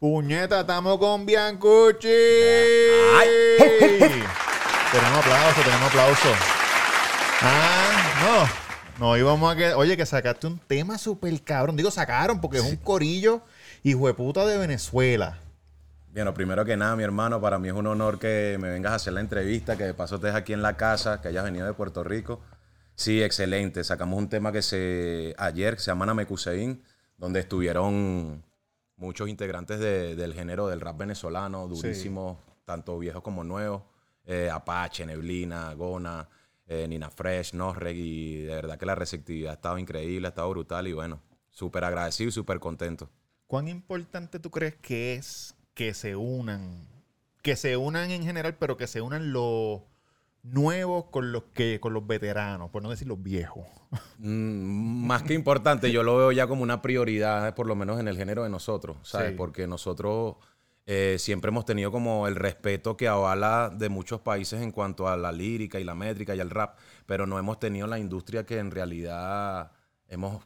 Puñeta, estamos con Biancucci. tenemos aplauso, tenemos aplauso. Ah, no. No íbamos a que. Oye, que sacaste un tema súper cabrón. Digo, sacaron porque es un corillo hijo de puta de Venezuela. Bueno, primero que nada, mi hermano, para mí es un honor que me vengas a hacer la entrevista, que de paso estés aquí en la casa, que hayas venido de Puerto Rico. Sí, excelente. Sacamos un tema que se ayer, que se llama Namekusein, donde estuvieron muchos integrantes del género del rap venezolano, durísimos, tanto viejos como nuevos. Eh, Apache, Neblina, Gona, eh, Nina Fresh, Nosreg, y de verdad que la receptividad ha estado increíble, ha estado brutal y bueno, súper agradecido y súper contento. ¿Cuán importante tú crees que es que se unan? Que se unan en general, pero que se unan los nuevos con los que con los veteranos, por no decir los viejos. Mm, más que importante, yo lo veo ya como una prioridad, por lo menos en el género de nosotros, ¿sabes? Porque nosotros eh, siempre hemos tenido como el respeto que avala de muchos países en cuanto a la lírica y la métrica y al rap, pero no hemos tenido la industria que en realidad hemos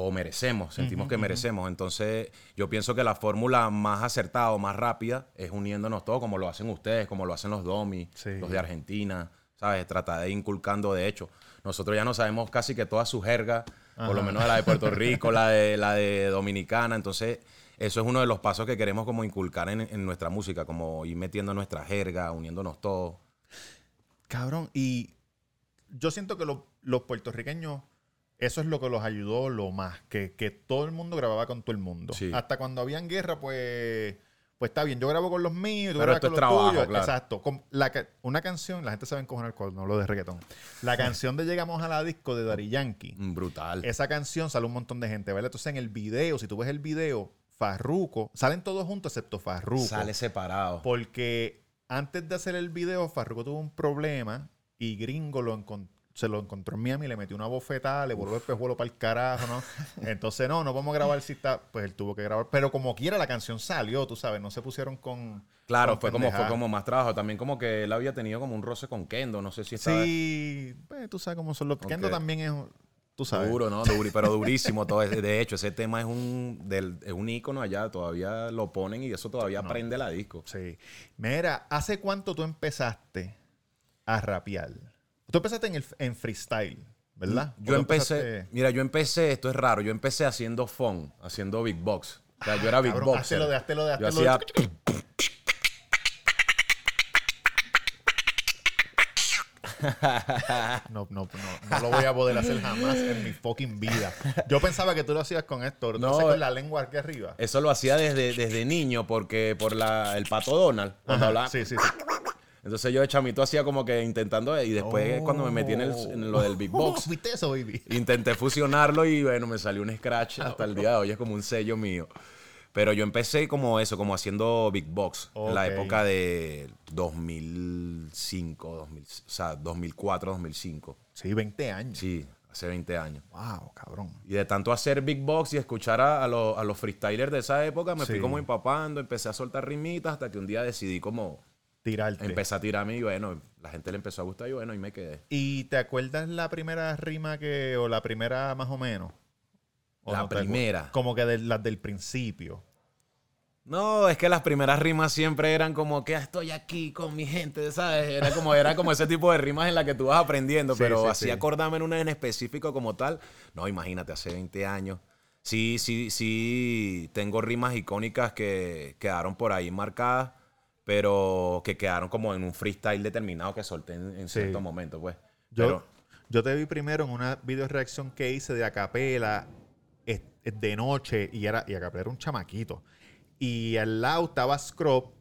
o merecemos, sentimos que merecemos. Entonces, yo pienso que la fórmula más acertada o más rápida es uniéndonos todos, como lo hacen ustedes, como lo hacen los Domi, los de Argentina, ¿sabes? Tratar de inculcando, de hecho. Nosotros ya no sabemos casi que toda su jerga, por lo menos la de Puerto Rico, la de, la de Dominicana. Entonces, eso es uno de los pasos que queremos como inculcar en, nuestra música, como ir metiendo nuestra jerga, uniéndonos todos. Cabrón, y yo siento que los puertorriqueños eso es lo que los ayudó lo más, que, todo el mundo grababa con todo el mundo. Hasta cuando habían guerra, pues, pues está bien, yo grabo con los míos, tú grabas con los tuyos. Exacto. una canción, la gente sabe encojonar cuando hablo de reggaetón. La canción de Llegamos a la disco de Dari Yankee. Mm, brutal. Esa canción sale un montón de gente, ¿vale? Entonces en el video, si tú ves el video, Farruco, salen todos juntos excepto Farruco. Sale separado. Porque antes de hacer el video, Farruco tuvo un problema y Gringo lo encontró se lo encontró en Miami, le metió una bofetada, le volvió el pejuelo para el carajo, ¿no? Entonces, no, no vamos a grabar si está, pues él tuvo que grabar. Pero como quiera, la canción salió, tú sabes, no se pusieron con. Claro, fue como, fue como más trabajo. También como que él había tenido como un roce con Kendo, no sé si estaba... Sí, pues tú sabes cómo son los. Kendo también es. Tú sabes. Duro, ¿no? pero durísimo. todo De hecho, ese tema es un, del, es un ícono allá. Todavía lo ponen y eso todavía prende la disco. Sí. Mira, ¿hace cuánto tú empezaste a rapear? Tú empezaste en, el, en freestyle, ¿verdad? Yo empecé, mira, yo empecé, esto es raro, yo empecé haciendo funk, haciendo big box. O sea, yo era big box. Hazlo de, hazlo de, hazlo yo hacía... No, no, no, no lo voy a poder hacer jamás en mi fucking vida. Yo pensaba que tú lo hacías con esto, no, con la lengua aquí arriba. Eso lo hacía desde, desde niño porque por la, el pato Donald, cuando hablaba. Sí, sí, sí. Entonces yo de chamito hacía como que intentando, y después cuando me metí en, lo del Big Box, eso, baby? intenté fusionarlo y bueno, me salió un scratch hasta el día de hoy, es como un sello mío. Pero yo empecé como eso, como haciendo Big Box, en la época de 2005, 2000, o sea, 2004, 2005. Sí, 20 años. Sí, hace 20 años. Wow, cabrón. Y de tanto hacer Big Box y escuchar a, los freestylers de esa época, me fui como empapando, empecé a soltar rimitas hasta que un día decidí como tirarte. Empecé a tirarme y bueno, la gente le empezó a gustar y bueno, y me quedé. ¿Y te acuerdas la primera rima que, o la primera más o menos? la primera. Como que de, las del principio. No, es que las primeras rimas siempre eran como que ah, estoy aquí con mi gente, ¿sabes? Era como, era como ese tipo de rimas en la que tú vas aprendiendo, pero así acordarme en una en específico como tal. No, imagínate, hace 20 años. Sí, sí, sí, tengo rimas icónicas que quedaron por ahí marcadas pero que quedaron como en un freestyle determinado que solté en, cierto momento, pues. Yo, yo te vi primero en una video reacción que hice de Acapela de noche y era y Acapela era un chamaquito. Y al lado estaba Scrub,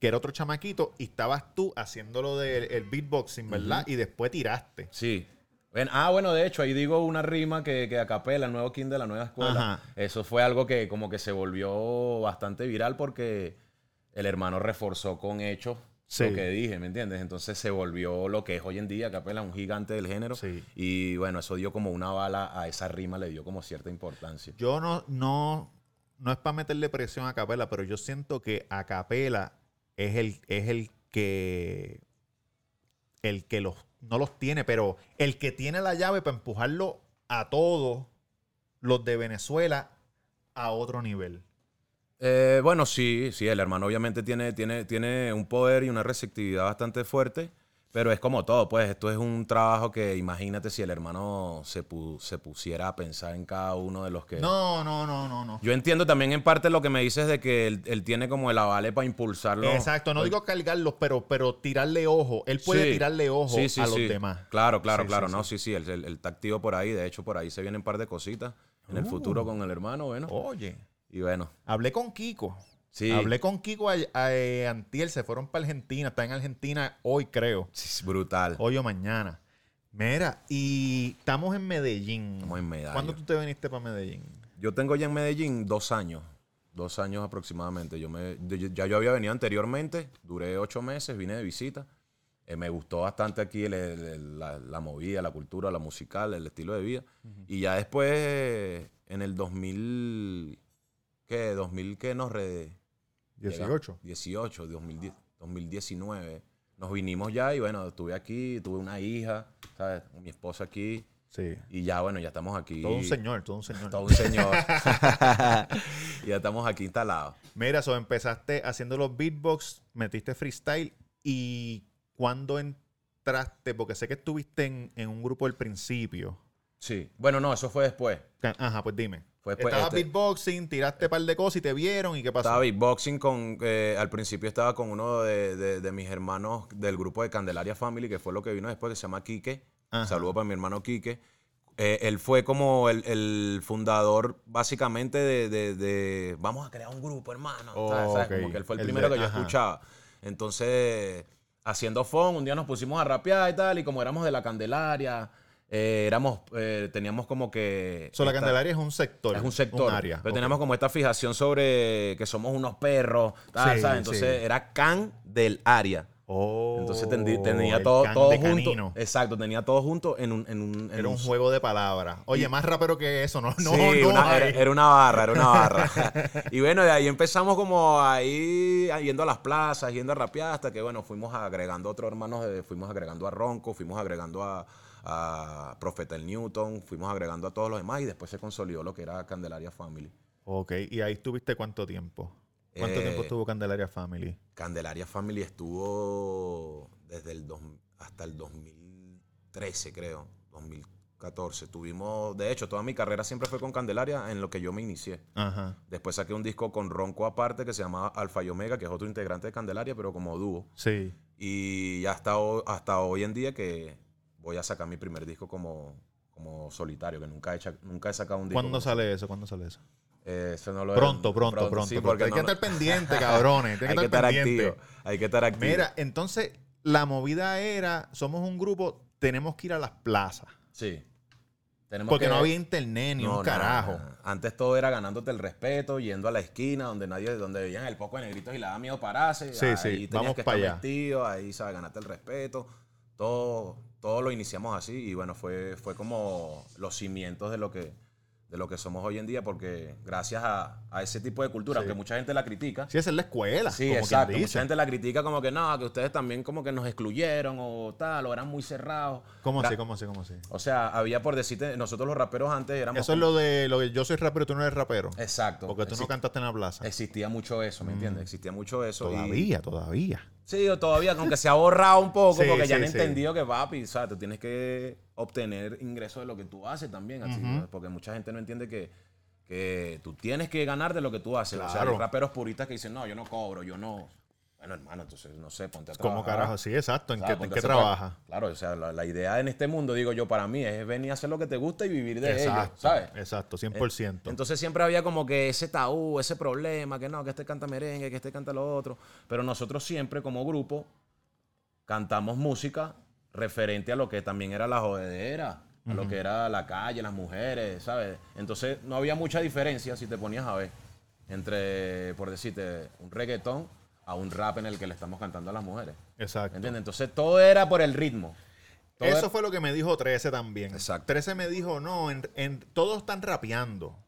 que era otro chamaquito, y estabas tú haciéndolo del beatboxing, ¿verdad? Y después tiraste. Sí. ah, bueno, de hecho, ahí digo una rima que, que Acapela, el nuevo King de la nueva escuela. Eso fue algo que como que se volvió bastante viral porque el hermano reforzó con hechos lo que dije, ¿me entiendes? Entonces se volvió lo que es hoy en día, Capela, un gigante del género. Y bueno, eso dio como una bala a esa rima, le dio como cierta importancia. Yo no, no, no es para meterle presión a Capela, pero yo siento que a Capela es el, es el que el que los, no los tiene, pero el que tiene la llave para empujarlo a todos los de Venezuela a otro nivel. Eh, bueno, sí, sí, el hermano obviamente tiene, tiene, tiene un poder y una receptividad bastante fuerte. Pero es como todo, pues esto es un trabajo que imagínate si el hermano se, se pusiera a pensar en cada uno de los que... No, no, no, no, no. Yo entiendo también en parte lo que me dices de que él, tiene como el avale para impulsarlo. Exacto, no digo cargarlos, pero, pero tirarle ojo. Él puede tirarle ojo a los demás. Claro, claro, claro. no, sí, sí, el, el, activo por ahí. De hecho, por ahí se vienen un par de cositas en el uh. futuro con el hermano, bueno. Oye. Y bueno. Hablé con Kiko. Hablé con Kiko a, eh, Antiel, se fueron para Argentina, está en Argentina hoy creo. Sí, brutal. Hoy o mañana. Mira, y estamos en Medellín. Estamos en Medellín. ¿Cuándo tú te viniste para Medellín? Yo tengo ya en Medellín dos años. Dos años aproximadamente. Yo me, ya yo había venido anteriormente, duré ocho meses, vine de visita. Eh, me gustó bastante aquí la, movida, la cultura, la musical, el estilo de vida. Y ya después, en el 2000, ¿qué? 2000 que nos... Re, 18. 18, 2019. Nos vinimos ya y bueno, estuve aquí, tuve una hija, ¿sabes? Mi esposa aquí. Sí. Y ya, bueno, ya estamos aquí. Todo un señor, todo un señor. Todo un señor. y ya estamos aquí instalados. Mira, so empezaste haciendo los beatbox, metiste freestyle y ¿cuándo entraste? Porque sé que estuviste en, en un grupo al principio. Sí. Bueno, no, eso fue después. Ajá, pues dime. Estaba este beatboxing, tiraste un par de cosas y te vieron y qué pasó. Estaba beatboxing con, eh, al principio estaba con uno de, mis hermanos del grupo de Candelaria Family, que fue lo que vino después, que se llama Quique. Saludo para mi hermano Quique. Eh, él fue como el, fundador básicamente de, vamos a crear un grupo, hermano. Como que él fue el, primero que yo escuchaba. Entonces, haciendo phone, un día nos pusimos a rapear y tal, y como éramos de la Candelaria eh, éramos, eh, teníamos como que... So, la Candelaria es un sector. Es un sector. área. Pero teníamos como esta fijación sobre que somos unos perros, ¿sabes? Entonces era can del área. Oh, Entonces tenía todo, todo junto. Exacto, tenía todo junto en un. En un era un, juego de palabras. Oye, más rapero que eso, no, no, sí, una, era, una barra, era una barra. y bueno, de ahí empezamos como ahí yendo a las plazas, yendo a rapear, hasta que bueno, fuimos agregando otros hermanos, fuimos agregando a Ronco, fuimos agregando a, a Profeta el Newton, fuimos agregando a todos los demás y después se consolidó lo que era Candelaria Family. Ok, ¿y ahí estuviste cuánto tiempo? ¿Cuánto tiempo eh, estuvo Candelaria Family? Candelaria Family estuvo desde el hasta el 2013, creo, 2014. Tuvimos, de hecho, toda mi carrera siempre fue con Candelaria en lo que yo me inicié. Ajá. Después saqué un disco con Ronco aparte que se llamaba Alfa y Omega, que es otro integrante de Candelaria, pero como dúo. Sí. Y hasta, hasta hoy en día que voy a sacar mi primer disco como, como solitario, que nunca he, nunca he sacado un disco. ¿Cuándo sale eso? ¿Cuándo sale eso? Eh, eso no lo pronto, pronto, pronto, porque hay que estar pendiente, cabrones. Hay, que, estar, activo. Hay que estar activo. Mira, entonces la movida era, somos un grupo, tenemos que ir a las plazas. Sí. Tenemos porque no había internet ni un carajo. Antes todo era ganándote el respeto, yendo a la esquina donde nadie, donde veían el poco de negritos y le daba miedo pararse. Sí, ahí sí. Vamos que para estar allá. ahí sabes ganarte el respeto. Todo, todo lo iniciamos así y bueno, fue, fue como los cimientos de lo que de lo que somos hoy en día, porque gracias a, ese tipo de cultura, aunque mucha gente la critica. Sí, esa es la escuela. Sí, exacto. Mucha gente la critica como que no, que ustedes también como que nos excluyeron o tal, o eran muy cerrados. ¿Cómo así? ¿Cómo así? ¿Cómo así? O sea, había por decirte, nosotros los raperos antes éramos. Eso es lo de lo que yo soy rapero y tú no eres rapero. Exacto. Porque tú no cantaste en la plaza. Existía mucho eso, ¿me entiendes? Mm. Existía mucho eso. Todavía, todavía. Sí, todavía, aunque se ha borrado un poco, porque ya han entendido que papi, o sea, tú tienes que obtener ingresos de lo que tú haces también, así, porque mucha gente no entiende que, que tú tienes que ganar de lo que tú haces. O sea, hay raperos puristas que dicen, no, yo no cobro, yo no. Bueno, hermano, entonces, no sé, ponte a trabajar. ¿Cómo carajo? Sí, exacto. ¿En qué, trabaja? Claro, o sea, la, idea en este mundo, digo yo, para mí es venir a hacer lo que te gusta y vivir de ello, ¿sabes? Exacto, 100%. Entonces siempre había como que ese tabú, ese problema, que no, que este canta merengue, que este canta lo otro. Pero nosotros siempre como grupo cantamos música referente a lo que también era la jodedera, a lo que era la calle, las mujeres, ¿sabes? Entonces no había mucha diferencia si te ponías a ver entre, por decirte, un reggaetón a un rap en el que le estamos cantando a las mujeres. Exacto. ¿Entiendes? Entonces todo era por el ritmo. Eso fue lo que me dijo 13 también. Exacto. 13 me dijo, no, en, todos están rapeando,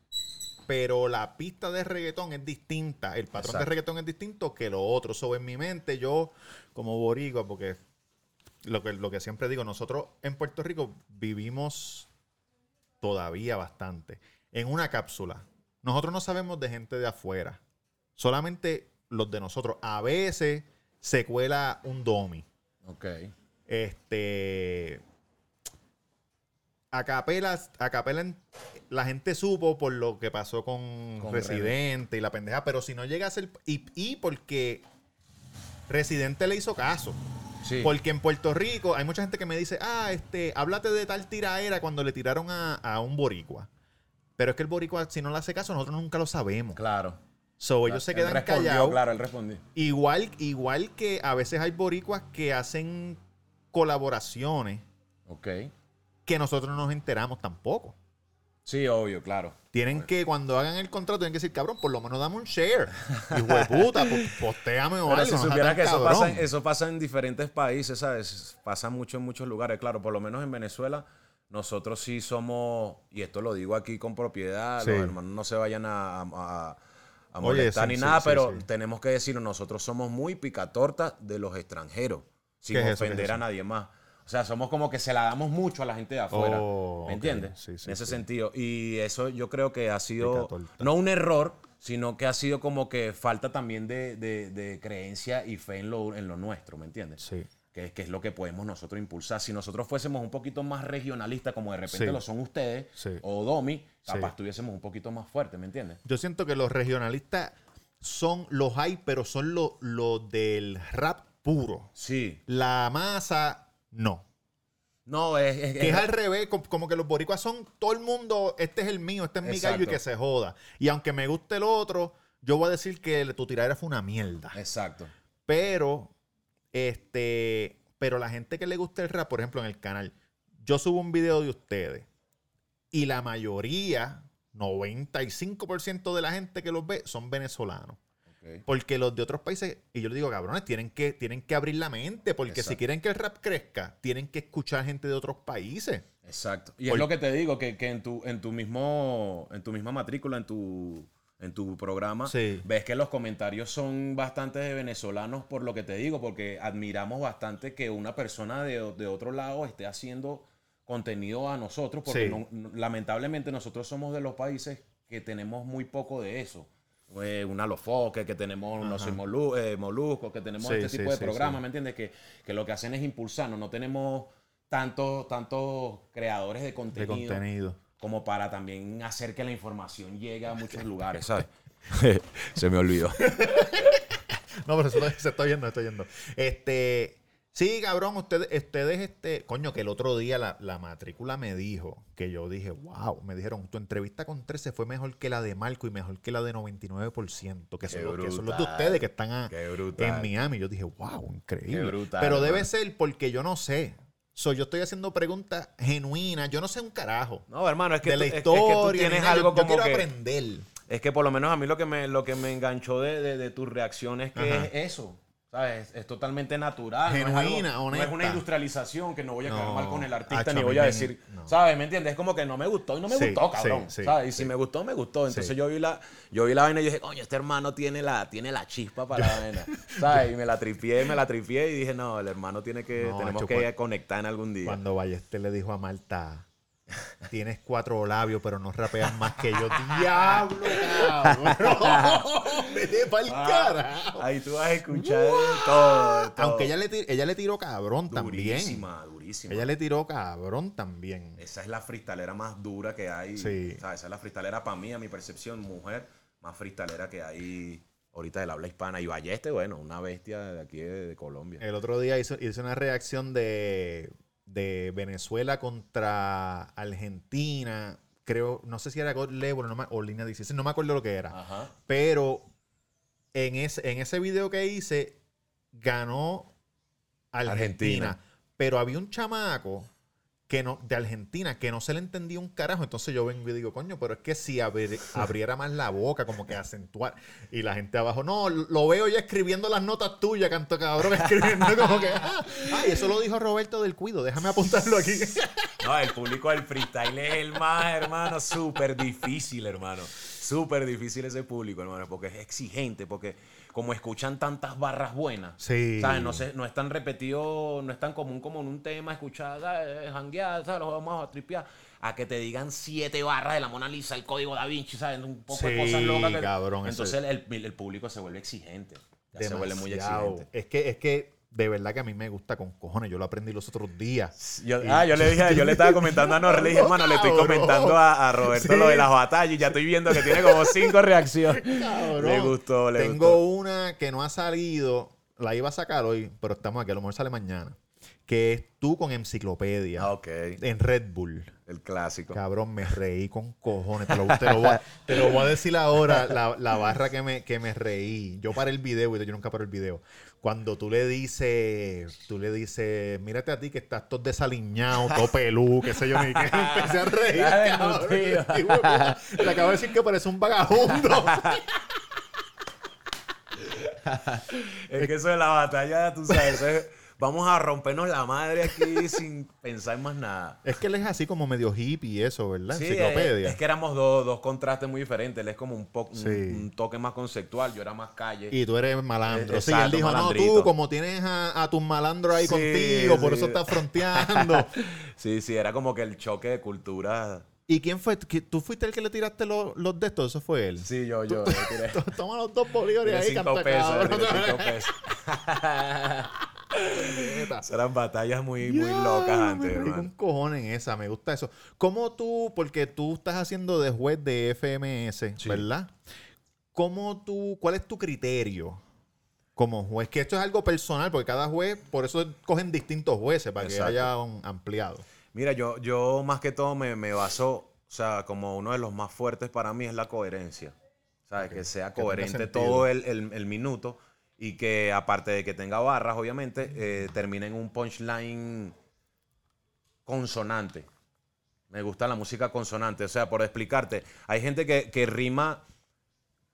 pero la pista de reggaetón es distinta. El patrón de reggaetón es distinto que lo otro. Sobre en mi mente, yo como boricua, porque lo que, lo que siempre digo, nosotros en Puerto Rico vivimos todavía bastante en una cápsula. Nosotros no sabemos de gente de afuera. Solamente los de nosotros. A veces se cuela un domi. Ok. Este. A capela, a capela la gente supo por lo que pasó con, Residente y la pendeja, pero si no llega a ser. Y, y porque Residente le hizo caso. Sí. Porque en Puerto Rico hay mucha gente que me dice, ah, este, háblate de tal tiraera cuando le tiraron a, a un boricua. Pero es que el boricua, si no le hace caso, nosotros nunca lo sabemos. Claro. So, ellos se quedan callados. Claro, él respondió. Igual, igual que a veces hay boricuas que hacen colaboraciones. Ok. Que nosotros no nos enteramos tampoco. Sí, obvio, claro. Tienen que, cuando hagan el contrato, tienen que decir, cabrón, por lo menos dame un share. Hijo de puta, posteame ahora. Si supieras que eso pasa, eso pasa en diferentes países, ¿sabes? Pasa mucho en muchos lugares. Claro, por lo menos en Venezuela, nosotros sí somos, y esto lo digo aquí con propiedad, los hermanos no se vayan a a molestar ni nada, pero tenemos que decir, nosotros somos muy picatortas de los extranjeros, sin ofender a nadie más. O sea, somos como que se la damos mucho a la gente de afuera. Oh, ¿Me entiendes? en ese sentido. Y eso yo creo que ha sido no un error, sino que ha sido como que falta también de, de creencia y fe en lo, en lo nuestro, ¿me entiendes? Sí que, es lo que podemos nosotros impulsar. Si nosotros fuésemos un poquito más regionalistas, como de repente lo son ustedes, o Domi, capaz tuviésemos un poquito más fuerte, ¿me entiendes? Yo siento que los regionalistas son los hay, pero son los lo del rap puro. Sí. La masa, no. No, es, que es, al revés, como, que los boricuas son todo el mundo, este es el mío, este es mi gallo y que se joda. Y aunque me guste el otro, yo voy a decir que tu tiradera fue una mierda. Exacto. Pero este, pero la gente que le gusta el rap, por ejemplo, en el canal, yo subo un video de ustedes y la mayoría, 95% de la gente que los ve son venezolanos. Porque los de otros países, y yo les digo, cabrones, tienen que, tienen que abrir la mente, porque si quieren que el rap crezca, tienen que escuchar gente de otros países. Exacto. Y es lo que te digo, que, que, en, tu, en, tu mismo, en tu misma matrícula, en tu en tu programa, ves que los comentarios son bastante de venezolanos por lo que te digo, porque admiramos bastante que una persona de, otro lado esté haciendo contenido a nosotros, porque lamentablemente nosotros somos de los países que tenemos muy poco de eso. Eh, una Lofoque, que tenemos unos eh, moluscos, que tenemos este tipo de programas, ¿me entiendes? Que, que, lo que hacen es impulsarnos, no tenemos tantos tantos creadores de contenido. De contenido como para también hacer que la información llegue a muchos lugares, ¿sabes? Se me olvidó. no, pero eso se está viendo, estoy viendo. Este, sí, cabrón, ustedes, ustedes, este, coño, que el otro día la, matrícula me dijo que yo dije, wow, me dijeron, tu entrevista con 13 fue mejor que la de Marco y mejor que la de 99%, que, son, los, que son los de ustedes que están en Miami. Yo dije, wow, increíble. pero debe ser porque yo no sé yo estoy haciendo preguntas genuinas. Yo no sé un carajo. No, hermano, es que de la historia. tienes algo yo, quiero aprender. Es que por lo menos a mí lo que me, lo que me enganchó de, de, tus reacciones que es eso. ¿Sabes? Es totalmente natural. Genuina, no. No es una industrialización que no voy a quedar mal con el artista ni voy a decir. ¿Sabes? ¿Me entiendes? Es como que no me gustó y no me gustó, cabrón. ¿Sabes? Y si me gustó, me gustó. Entonces yo vi la, yo vi la vaina y dije, coño, este hermano tiene la, tiene la chispa para la vaina. ¿Sabes? Y me la tripié, me la tripié y dije, no, el hermano tiene que, tenemos que conectar en algún día. Cuando Ballester le dijo a Marta, Tienes cuatro labios, pero no rapeas más que yo. ¡Diablo, cabrón! ¡Vete pa'l ah, carajo! Ahí tú vas a escuchar todo, Aunque ella le, ella le tiró cabrón también. Durísima, durísima. Ella le tiró cabrón también. Esa es la fristalera más dura que hay. Sí. esa es la fristalera para mí, a mi percepción, mujer, más fristalera que hay ahorita del habla hispana. Y Balleste, bueno, una bestia de aquí de, Colombia. El otro día hizo, hizo una reacción de de Venezuela contra Argentina. Creo, no sé si era God Level o línea 16, no me acuerdo lo que era. Pero en ese, en ese video que hice, ganó Argentina. Pero había un chamaco que no, de Argentina, que no se le entendía un carajo. Entonces yo vengo y digo, coño, pero es que si abriera más la boca, como que acentuar. Y la gente abajo, no, lo veo ya escribiendo las notas tuyas, canto cabrón, escribiendo como que, ah, ay, eso lo dijo Roberto del Cuido, déjame apuntarlo aquí. No, el público del freestyle es el más, hermano, súper difícil, hermano. Súper difícil ese público, hermano, porque es exigente, porque como escuchan tantas barras buenas. Sí. ¿Sabes? No, no es tan repetido, no es tan común como en un tema escuchar, janguear, ¿sabes? Lo vamos a tripear. a que te digan siete barras de la Mona Lisa, el código da Vinci, ¿sabes? Un poco de cosas locas. cabrón. Entonces el, público se vuelve exigente. se vuelve muy exigente. Es que, es que de verdad que a mí me gusta con cojones. Yo lo aprendí los otros días. ah, yo le dije, yo le estaba comentando a Norre, le dije, hermano, le estoy comentando a, Roberto lo de las batallas y ya estoy viendo que tiene como cinco reacciones. Le gustó, le Tengo una que no ha salido, la iba a sacar hoy, pero estamos aquí, a lo mejor sale mañana. Que es tú con enciclopedia. Ah, ok. En Red Bull. El clásico. Cabrón, me reí con cojones. Te lo, voy, a, decir ahora, la, barra que me, que me reí. Yo paré el video, y yo nunca paro el video cuando tú le dices, tú le dices, mírate a ti que estás todo desaliñado, todo pelú, qué sé yo, ni que empecé a reír. le acabo de decir que parece un vagabundo. es que eso de la batalla, tú sabes, vamos a rompernos la madre aquí sin pensar más nada. Es que él es así como medio hippie eso, ¿verdad? Sí, Enciclopedia. Es, que éramos dos, dos, contrastes muy diferentes. Él es como un, un, toque más conceptual, yo era más calle. Y tú eres malandro. Sí, él dijo, no, tú como tienes a, tus malandros ahí contigo, por eso estás fronteando. sí, sí, era como que el choque de cultura... ¿Y quién fue? ¿Tú fuiste el que le tiraste los, los de estos? ¿Eso fue él? Sí, yo, yo. Toma los dos bolívares ahí, cinco pesos, cinco pesos. Eran batallas muy, muy locas antes. Me un cojón en esa, me gusta eso. ¿Cómo tú, porque tú estás haciendo de juez de FMS, ¿verdad? ¿Cómo tú, cuál es tu criterio como juez? Que esto es algo personal, porque cada juez, por eso cogen distintos jueces, para que haya un ampliado. Mira, yo, yo más que todo me, me baso, o sea, como uno de los más fuertes para mí es la coherencia. ¿Sabes? Que sea coherente todo el, el minuto y que aparte de que tenga barras, obviamente, eh, termine en un punchline consonante. Me gusta la música consonante. O sea, por explicarte, hay gente que, rima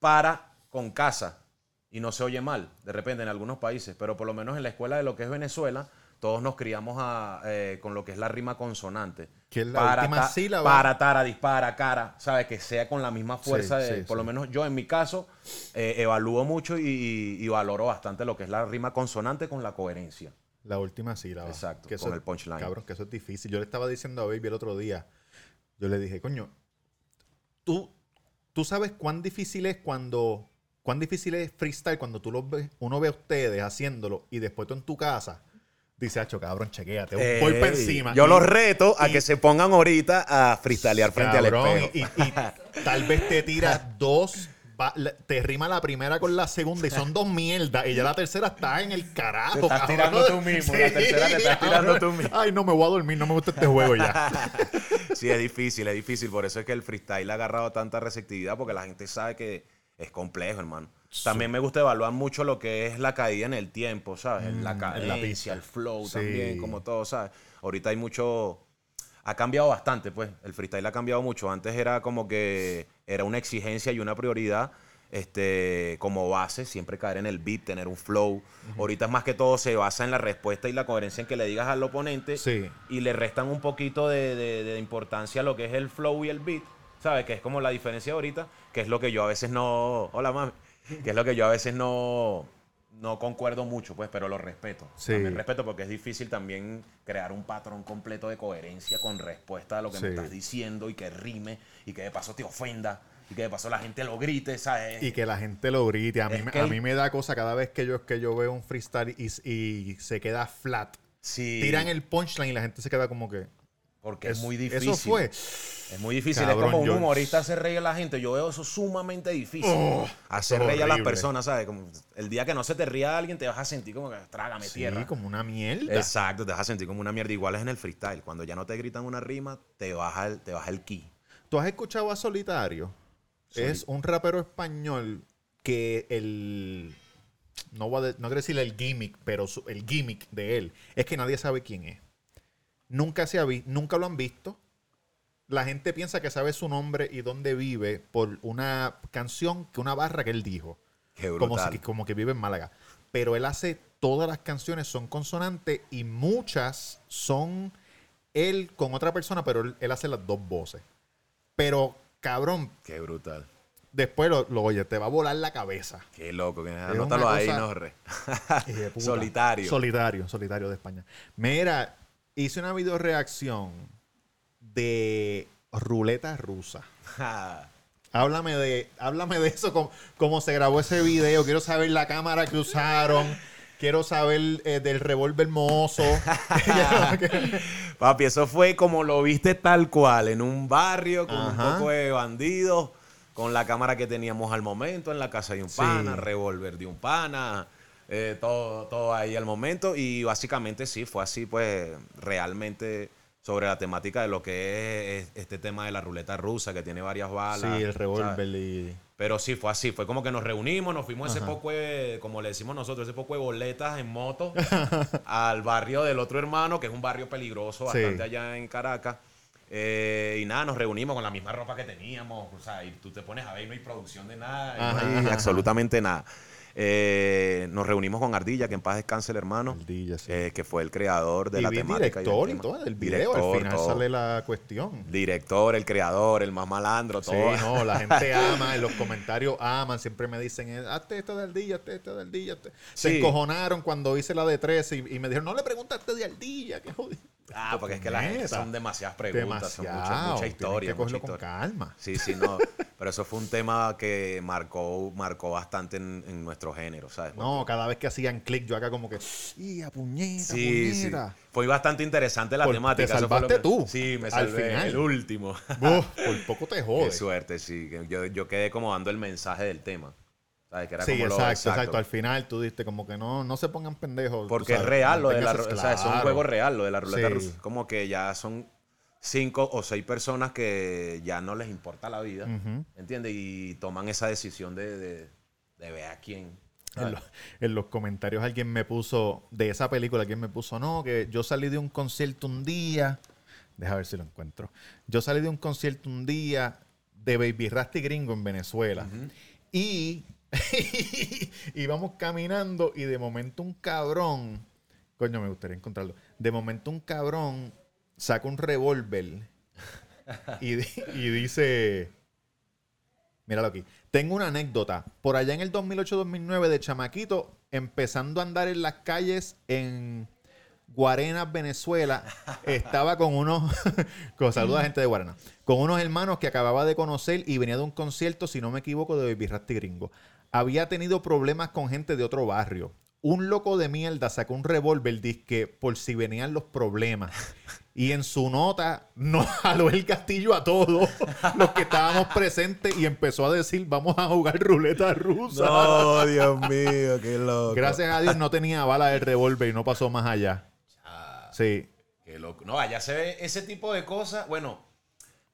para con casa y no se oye mal, de repente en algunos países, pero por lo menos en la escuela de lo que es Venezuela, todos nos criamos eh, con lo que es la rima consonante. Que es la para, última sílaba. Para, tara, dispara, cara. ¿Sabes? Que sea con la misma fuerza. de, por lo menos yo, en mi caso, eh, evalúo mucho y, valoro bastante lo que es la rima consonante con la coherencia. La última sílaba. Exacto, con el punchline. Cabrón, que eso es difícil. Yo le estaba diciendo a Baby el otro día, yo le dije, coño, tú, tú sabes cuán difícil es cuando, cuán difícil es freestyle cuando tú los ves, uno ve a ustedes haciéndolo y después tú en tu casa Dice, Hacho, cabrón, chequéate. voy para encima. Yo los reto a que se pongan ahorita a freestylear frente al espejo. Y, tal vez te tiras dos, te rima la primera con la segunda y son dos mierdas. Y ya la tercera está en el carajo. Te estás tirando tú mismo. la tercera te estás tirando tú mismo. Ay, no, me voy a dormir. No me gusta este juego ya. sí, es difícil, es difícil. Por eso es que el freestyle ha agarrado tanta receptividad porque la gente sabe que es complejo, hermano. También me gusta evaluar mucho lo que es la caída en el tiempo, ¿sabes? la mm, cadencia, el flow también, como todo, ¿sabes? Ahorita hay mucho... Ha cambiado bastante, pues. El freestyle ha cambiado mucho. Antes era como que era una exigencia y una prioridad este, como base, siempre caer en el beat, tener un flow. Ahorita es más que todo se basa en la respuesta y la coherencia en que le digas al oponente y le restan un poquito de, de, importancia a lo que es el flow y el beat, ¿sabes? Que es como la diferencia ahorita, que es lo que yo a veces no... Hola, mami que es lo que yo a veces no, no concuerdo mucho, pues, pero lo respeto. Sí. respeto porque es difícil también crear un patrón completo de coherencia con respuesta a lo que me estás diciendo y que rime y que de paso te ofenda y que de paso la gente lo grite, ¿sabes? Y que la gente lo grite. A, mí, a mí me da cosa cada vez que yo, que yo veo un freestyle y, y se queda flat. Sí. Tiran el punchline y la gente se queda como que... Porque es, muy difícil. Eso fue. Es muy difícil. es como un humorista hacer reír a la gente. Yo veo eso sumamente difícil. Oh, hacer reír a las personas, ¿sabes? Como el día que no se te ría a alguien, te vas a sentir como que trágame sí, tierra. como una mierda. Exacto, te vas a sentir como una mierda. Igual es en el freestyle. Cuando ya no te gritan una rima, te baja el, te baja el ki. ¿Tú has escuchado a Solitario? Es un rapero español que el. No, voy a no quiero decir el gimmick, pero el gimmick de él es que nadie sabe quién es. Nunca, se ha nunca lo han visto. La gente piensa que sabe su nombre y dónde vive por una canción, que una barra que él dijo. Como, como que vive en Málaga. Pero él hace, todas las canciones son consonantes y muchas son él con otra persona, pero él, hace las dos voces. Pero, cabrón. Qué brutal. Después lo, oye, te va a volar la cabeza. Qué loco, que anótalo ahí, no, solitario. Solitario, solitario de España. Mira, hice una video reacción de ruleta rusa. háblame de, háblame de eso, cómo, se grabó ese video. Quiero saber la cámara que usaron. Quiero saber eh, del revólver mozo. Papi, eso fue como lo viste tal cual, en un barrio con un poco de bandidos, con la cámara que teníamos al momento en la casa de un pana, revólver de un pana, eh, todo, todo ahí al momento. Y básicamente sí, fue así, pues realmente sobre la temática de lo que es este tema de la ruleta rusa, que tiene varias balas. Sí, el revólver y... Pero sí, fue así. Fue como que nos reunimos, nos fuimos ese poco, como le decimos nosotros, ese poco de boletas en moto al barrio del otro hermano, que es un barrio peligroso bastante allá en Caracas. Eh, y nada, nos reunimos con la misma ropa que teníamos. O sea, y tú te pones a ver y no hay producción de nada, no hay absolutamente nada. Eh, nos reunimos con Ardilla, que en paz descanse el hermano. Ardilla, sí. Eh, que fue el creador de la temática. Director y, todo, el video. al final sale la cuestión. Director, el creador, el más malandro, todo. Sí, no, la gente ama, en los comentarios aman, siempre me dicen, eh, hazte esto de Ardilla, hazte esto de Ardilla. Se encojonaron cuando hice la de 13 y, me dijeron, no le preguntaste de Ardilla, qué jodido. Ah, porque es que la gente son demasiadas preguntas, son mucha, mucha historia. que con calma. Sí, sí, no. pero eso fue un tema que marcó, marcó bastante en, nuestro género, ¿sabes? No, cada vez que hacían clic, yo acá como que, ¡y a puñeta, sí, puñeta! Sí. Fue bastante interesante la temática. Te salvaste tú. Sí, me salvé al final. el último. por poco te jode. Qué suerte, sí. Yo, yo quedé como dando el mensaje del tema sí, exacto, exacto, Al final tú diste como que no, no se pongan pendejos. Porque es real lo de la O sea, es un juego real lo de la ruleta rusa. Como que ya son cinco o seis personas que ya no les importa la vida. ¿Entiendes? Y toman esa decisión de, de, ver a quién. En, los comentarios alguien me puso, de esa película, alguien me puso, no, que yo salí de un concierto un día. Deja ver si lo encuentro. Yo salí de un concierto un día de Baby Rasty Gringo en Venezuela. Y y vamos caminando y de momento un cabrón, coño, me gustaría encontrarlo. De momento un cabrón saca un revólver y, y dice, míralo aquí, tengo una anécdota. Por allá en el 2008-2009 de chamaquito, empezando a andar en las calles en Guarenas, Venezuela, estaba con unos, con saluda a gente de Guarena, con unos hermanos que acababa de conocer y venía de un concierto, si no me equivoco, de Baby Rasty Gringo había tenido problemas con gente de otro barrio. Un loco de mierda sacó un revólver disque por si venían los problemas. Y en su nota nos jaló el castillo a todos los que estábamos presentes y empezó a decir, vamos a jugar ruleta rusa. No, Dios mío, qué loco. Gracias a Dios no tenía bala de revólver y no pasó más allá. Sí. Qué loco. No, allá se ve ese tipo de cosas. Bueno,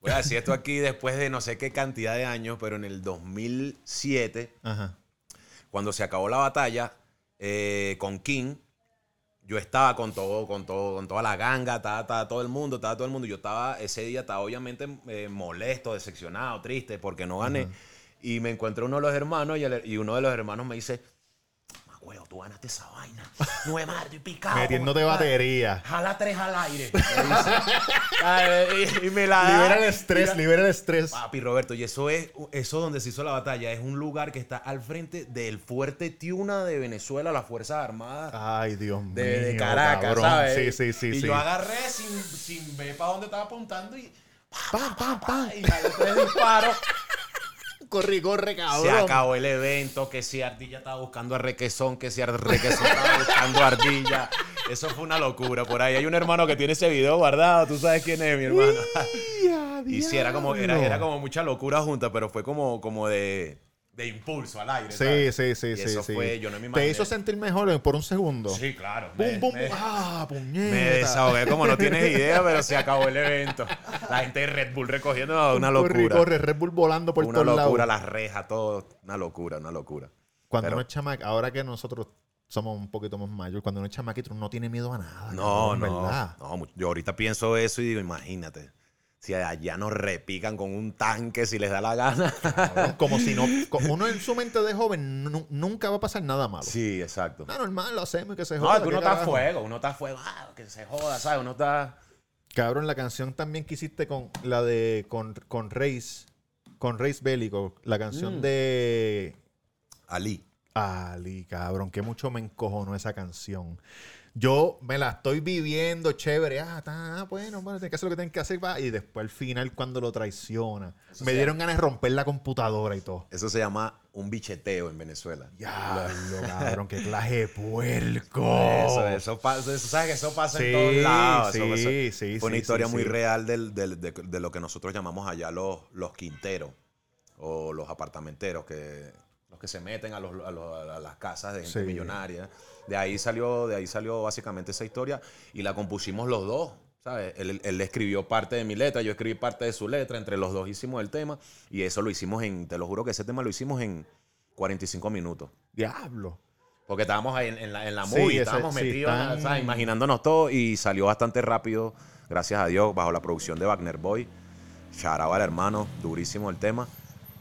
Voy a decir esto aquí después de no sé qué cantidad de años, pero en el 2007, cuando se acabó la batalla eh, con King, yo estaba con todo, con todo, con toda la ganga, estaba, todo el mundo, estaba todo el mundo. Yo estaba, ese día estaba obviamente eh, molesto, decepcionado, triste, porque no gané. Y me encuentro uno de los hermanos y uno de los hermanos me dice, huevo, tú ganaste esa vaina. Nueve más, estoy picado. Metiéndote batería. Jala tres al aire. y, me la Libera el estrés, libera el estrés. Papi, Roberto, y eso es, eso donde se hizo la batalla, es un lugar que está al frente del fuerte Tiuna de Venezuela, las Fuerzas Armadas. Ay, Dios mío. De, Caracas, ¿sabes? Sí, sí, sí. Y yo agarré sin, sin ver para dónde estaba apuntando y. ¡Pam, pam, pam! Y jalé tres disparos corre, corre, cabrón. Se acabó el evento, que si Ardilla estaba buscando a Requesón, que si Requesón estaba buscando a Ardilla. Eso fue una locura. Por ahí hay un hermano que tiene ese video guardado. Tú sabes quién es, mi hermano. y sí, era como, era, era como mucha locura junta, pero fue como, como de de impulso al aire. Sí, sí, sí, sí. Eso fue, yo no me imaginé. ¿Te hizo sentir mejor por un segundo? Sí, claro. Bum, bum, ah, puñeta. Me desahogué como no tienes idea, pero se acabó el evento. La gente de Red Bull recogiendo una locura. Corre, Red Bull volando por todos lados. Una locura, las rejas, todo. Una locura, una locura. Cuando uno es chamaquito, ahora que nosotros somos un poquito más mayores, cuando uno es chamaquito no tiene miedo a nada. No, no. No, yo ahorita pienso eso y digo, imagínate si allá nos repican con un tanque si les da la gana. Como si no. Uno en su mente de joven nunca va a pasar nada malo. Sí, exacto. No, normal, lo hacemos y que se joda. No, que uno está a fuego, uno está a fuego, ah, que se joda, ¿sabes? Uno está. Cabrón, la canción también que hiciste con la de. con, con Reis. Con Reis Bélico. La canción mm. de. Ali. Ali, cabrón, que mucho me encojonó esa canción. Yo me la estoy viviendo chévere. Ah, está, ah, bueno, bueno, tienes que hacer lo que tienes que hacer. Va. Y después al final, cuando lo traiciona, me dieron ganas de romper la computadora y todo. Eso se llama un bicheteo en Venezuela. Ya, lo cabrón, qué clase de puerco. Eso, eso, pasa, eso, ¿sabes que eso pasa en todos lados? Sí, sí, Fue una historia muy real del, del, de, de, lo que nosotros llamamos allá los, los quinteros o los apartamenteros, que los que se meten a, los, a, las casas de gente millonaria. De ahí salió, de ahí salió básicamente esa historia y la compusimos los dos. ¿sabes? Él, él, escribió parte de mi letra, yo escribí parte de su letra, entre los dos hicimos el tema y eso lo hicimos en, te lo juro que ese tema lo hicimos en 45 minutos. Diablo. Porque estábamos ahí en, la, en la movie, estábamos metidos, imaginándonos todo y salió bastante rápido, gracias a Dios, bajo la producción de Wagner Boy. Charaba al hermano, durísimo el tema.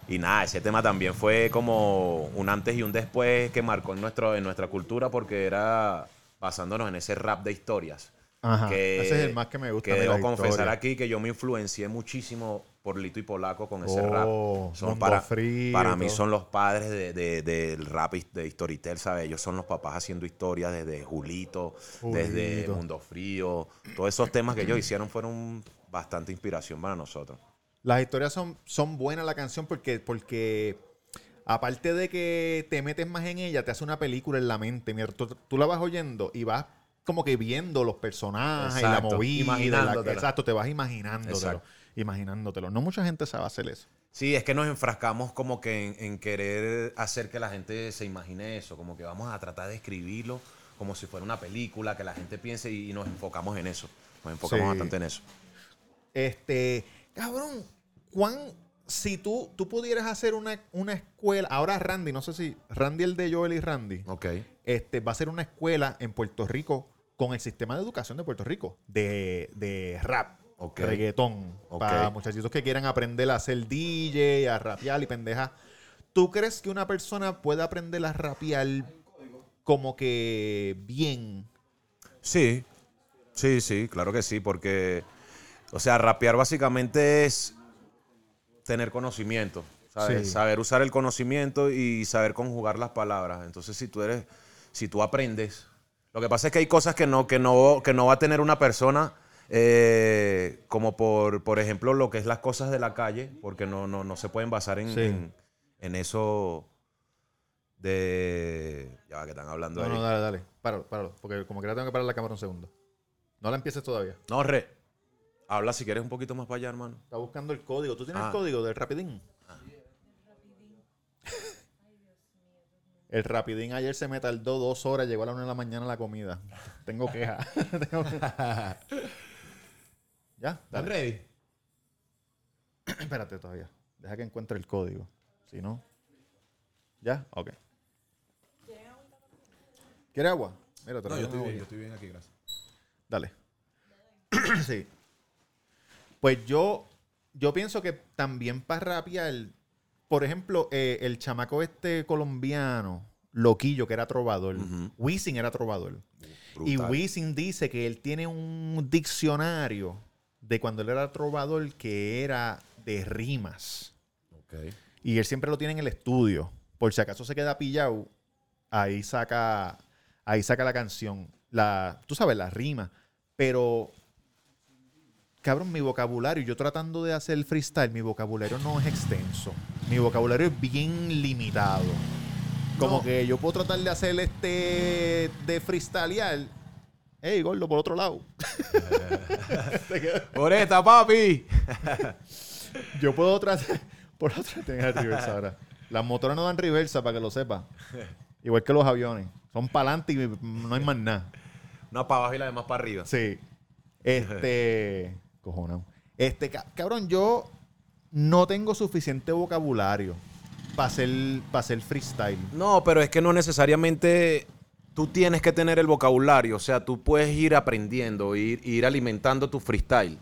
Y nada, ese tema también fue como un antes y un después que marcó en, nuestro, en nuestra cultura porque era basándonos en ese rap de historias. Ajá, ese es el más que me gusta. Que debo confesar aquí que yo me influencié muchísimo por Lito y Polaco con ese rap. Oh, son para, para mí son los padres del de, de, rap de Storytel, ¿sabes? Ellos son los papás haciendo historias desde Julito, desde Mundo Frío. Todos esos temas que ellos hicieron fueron bastante inspiración para nosotros. Las historias son, son buenas la canción porque, porque aparte de que te metes más en ella, te hace una película en la mente. Mira, tú, la vas oyendo y vas como que viendo los personajes y la movida. exacto, te vas imaginándotelo, imaginándotelo. No mucha gente sabe hacer eso. Sí, es que nos enfrascamos como que en, querer hacer que la gente se imagine eso, como que vamos a tratar de escribirlo como si fuera una película, que la gente piense y, nos enfocamos en eso. Nos enfocamos bastante en eso. Este, Cabrón, Juan, si tú, tú pudieras hacer una, escuela, ahora Randy, no sé si Randy el de Joel y Randy, ok este, va a ser una escuela en Puerto Rico con el sistema de educación de Puerto Rico, de, rap, okay. reggaetón, para muchachitos que quieran aprender a hacer DJ, a rapear y pendeja. ¿Tú crees que una persona puede aprender a rapear como que bien? Sí, sí, sí, claro que sí, porque o sea, rapear básicamente es tener conocimiento, Saber usar el conocimiento y saber conjugar las palabras. Entonces, si tú eres, si tú aprendes, lo que pasa es que hay cosas que no, que no, que no va a tener una persona, eh, como por, por ejemplo, lo que es las cosas de la calle, porque no, no, no se pueden basar en, en, eso de. Ya va, que están hablando no, No, dale, dale. Páralo, páralo. Porque como que ya tengo que parar la cámara un segundo. No la empieces todavía. No, re. Habla si quieres un poquito más para allá, hermano. Está buscando el código. ¿Tú tienes el ah. código del Rapidín? Ah. El Rapidín ayer se me tardó dos horas, llegó a la una de la mañana la comida. Tengo queja. ¿Ya? ¿Estás ready? Espérate todavía. Deja que encuentre el código. Si no. ¿Ya? Ok. ¿Quiere agua? Mira, te no, yo estoy, bien, yo estoy bien aquí, gracias. Dale. sí. Pues yo, yo pienso que también para rapear, por ejemplo, eh, el chamaco este colombiano, Loquillo, que era trovador, Wisin era trovador. Y Wisin dice que él tiene un diccionario de cuando él era trovador que era de rimas. Y él siempre lo tiene en el estudio. Por si acaso se queda pillado, ahí saca, ahí saca la canción. La, tú sabes, la rima. Pero cabrón, mi vocabulario, yo tratando de hacer el freestyle, mi vocabulario no es extenso. Mi vocabulario es bien limitado. Como que yo puedo tratar de hacer este de freestylear. Ey, gordo, por otro lado. por esta, papi. yo puedo tratar. Por otra, tenga reversa ahora. Las motoras no dan reversa, para que lo sepa. Igual que los aviones. Son para adelante y no hay más nada. Una para abajo y la demás para arriba. Sí. Este. Cojonado. Este, cabrón, yo no tengo suficiente vocabulario para hacer, hacer freestyle. No, pero es que no necesariamente tú tienes que tener el vocabulario. O sea, tú puedes ir aprendiendo, ir, ir alimentando tu freestyle.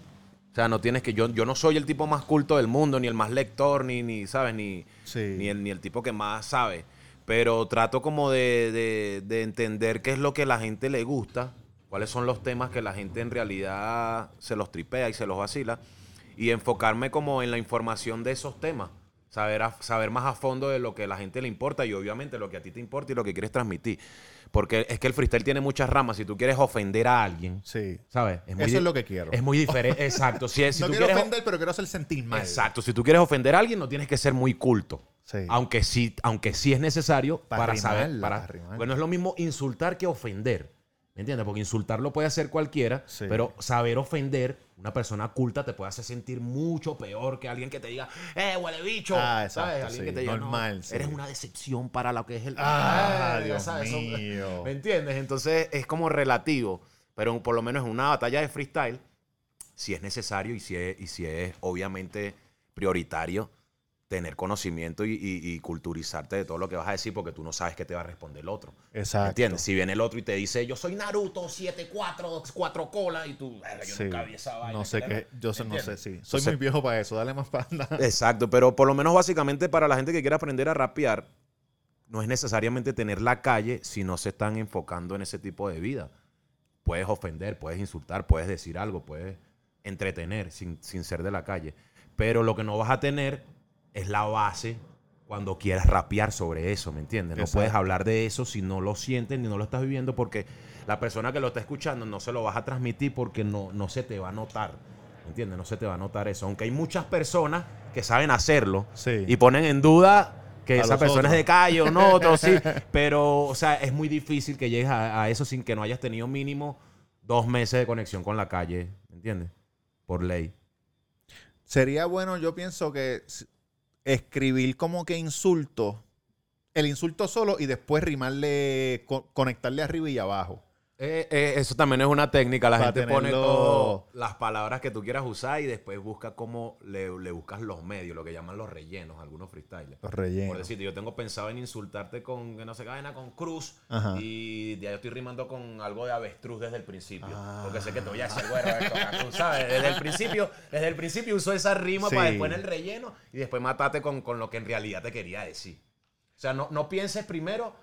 O sea, no tienes que. Yo, yo no soy el tipo más culto del mundo, ni el más lector, ni, ni ¿sabes? Ni, ni, el, ni el tipo que más sabe. Pero trato como de, de, de entender qué es lo que a la gente le gusta cuáles son los temas que la gente en realidad se los tripea y se los vacila y enfocarme como en la información de esos temas. saber, saber más a fondo de lo que a la gente le importa y obviamente lo que a ti te importa y lo que quieres transmitir. Porque es que el freestyle tiene muchas ramas. Si tú quieres ofender a alguien, sí. ¿sabes? Eso es lo que quiero. Es muy diferente. Exacto. Si, no tú quiero ofender, pero quiero hacer sentir mal. Exacto. Si tú quieres ofender a alguien, no tienes que ser muy culto. Sí. Aunque sí, aunque sí es necesario para, saber. Para, bueno, es lo mismo insultar que ofender. ¿Me entiendes? Porque insultar lo puede hacer cualquiera, pero saber ofender una persona culta te puede hacer sentir mucho peor que alguien que te diga, ¡eh, huele bicho! Ah, exacto, Alguien que te diga, Normal, eres una decepción para lo que es el. ¡Ah, Dios mío! ¿Me entiendes? Entonces es como relativo, pero por lo menos en una batalla de freestyle, si es necesario y si y si es obviamente prioritario tener conocimiento y, culturizarte de todo lo que vas a decir porque tú no sabes qué te va a responder el otro. Exacto. ¿Entiendes? Si viene el otro y te dice, yo soy Naruto 74, 4 colas y tú, yo nunca vi esa vaina. No sé qué, yo no sé, sí. Soy muy viejo para eso, dale más panda. Exacto, pero por lo menos básicamente para la gente que quiere aprender a rapear, no es necesariamente tener la calle si no se están enfocando en ese tipo de vida. Puedes ofender, puedes insultar, puedes decir algo, puedes entretener sin, sin ser de la calle. Pero lo que no vas a tener es la base cuando quieras rapear sobre eso, ¿me entiendes? No puedes hablar de eso si no lo sientes ni no lo estás viviendo porque la persona que lo está escuchando no se lo vas a transmitir porque no, no se te va a notar. ¿Me entiendes? No se te va a notar eso. Aunque hay muchas personas que saben hacerlo y ponen en duda que esa persona es de calle o no, otro sí. Pero, o sea, es muy difícil que llegues a, a, eso sin que no hayas tenido mínimo dos meses de conexión con la calle, ¿me entiendes? Por ley. Sería bueno, yo pienso que escribir como que insulto, el insulto solo y después rimarle, conectarle arriba y abajo. Eh, eh, eso también es una técnica. La gente pone las palabras que tú quieras usar y después busca cómo le, buscas los medios, lo que llaman los rellenos, algunos freestylers. Los rellenos. Por decirte, yo tengo pensado en insultarte con, que no se cadena, con cruz y ya yo estoy rimando con algo de avestruz desde el principio. Porque sé que te voy a hacer güero, sabes. Desde el principio, desde el principio uso esa rima para después en el relleno y después matarte con, con, lo que en realidad te quería decir. O sea, no, no pienses primero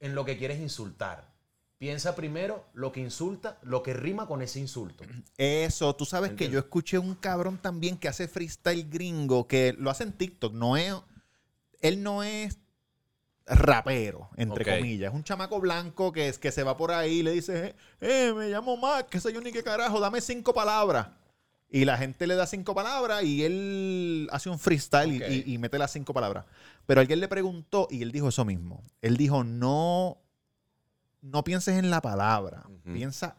en lo que quieres insultar Piensa primero lo que insulta, lo que rima con ese insulto. Eso, tú sabes que yo escuché un cabrón también que hace freestyle gringo, que lo hace en TikTok, no es, él no es rapero, entre comillas. Es un chamaco blanco que, es, que se va por ahí y le dice, eh, me llamo Mac, qué sé yo ni qué carajo, dame cinco palabras. Y la gente le da cinco palabras y él hace un freestyle y, y, mete las cinco palabras. Pero alguien le preguntó y él dijo eso mismo. Él dijo, no no pienses en la palabra, piensa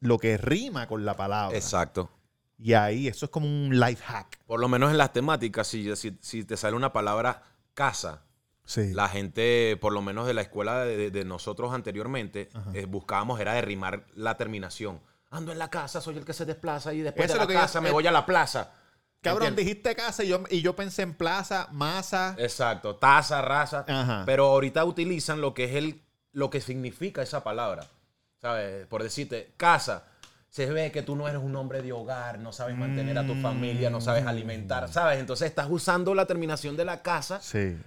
lo que rima con la palabra. Exacto. Y ahí, eso es como un life hack. Por lo menos en las temáticas, si, si, te sale una palabra casa, la gente, por lo menos de la escuela de, nosotros anteriormente, eh, buscábamos era derrimar la terminación. Ando en la casa, soy el que se desplaza y después de la casa me voy a la plaza. Cabrón, dijiste casa y yo, y yo pensé en plaza, masa. Exacto, taza, raza. Pero ahorita utilizan lo que es el lo que significa esa palabra. ¿Sabes? Por decirte, casa. Se ve que tú no eres un hombre de hogar, no sabes mantener a tu familia, no sabes alimentar, mm. ¿sabes? Entonces estás usando la terminación de la casa,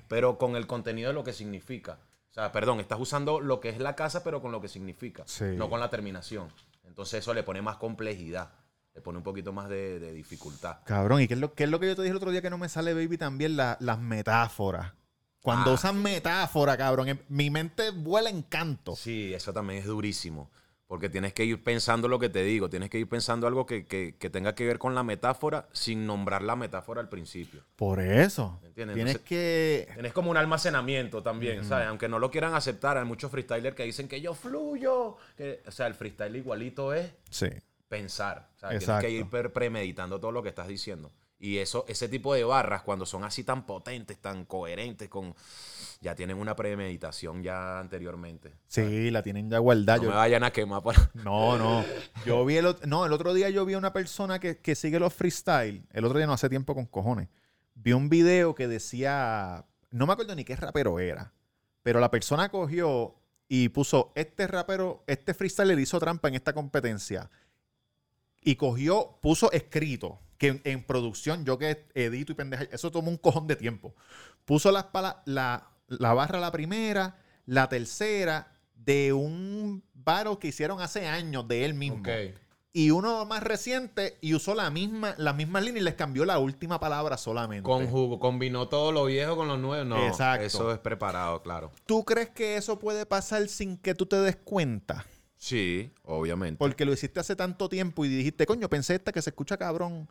pero con el contenido de lo que significa. O sea, perdón, estás usando lo que es la casa, pero con lo que significa, no con la terminación. Entonces eso le pone más complejidad, le pone un poquito más de, dificultad. Cabrón, ¿y qué es, lo, qué es lo que yo te dije el otro día que no me sale, baby? También las metáforas. Cuando ah. usan metáfora, cabrón, mi mente vuela en canto. Sí, eso también es durísimo. Porque tienes que ir pensando lo que te digo, tienes que ir pensando algo que, tenga que ver con la metáfora sin nombrar la metáfora al principio. Por eso. ¿Entiendes? Tienes que. Tienes como un almacenamiento también, ¿sabes? Aunque no lo quieran aceptar, hay muchos freestylers que dicen que yo fluyo. o sea, el freestyle igualito es sí. pensar. Tienes que ir premeditando todo lo que estás diciendo. Y eso, ese tipo de barras, cuando son así tan potentes, tan coherentes, con ya tienen una premeditación ya anteriormente. Sí, la tienen ya guardada. No me vayan a quemar. No, no. Yo vi el, no, el otro día yo vi a una persona que, que sigue los freestyle. El otro día no hace tiempo con cojones. Vi un video que decía, no me acuerdo ni qué rapero era, pero la persona cogió y puso, este rapero, este freestyler hizo trampa en esta competencia. Y cogió, puso escrito que en, producción, yo que edito y pendeja, eso tomó un cojón de tiempo. Puso las la, la barra la primera, la tercera, de un baro que hicieron hace años de él mismo. y uno más reciente y usó la misma, las mismas líneas y les cambió la última palabra solamente. Conjugó, combinó todo lo viejo con lo nuevo. No, Exacto. eso es preparado, claro. ¿Tú crees que eso puede pasar sin que tú te des cuenta? Sí, obviamente. Porque lo hiciste hace tanto tiempo y dijiste, coño, pensé esta que se escucha cabrón.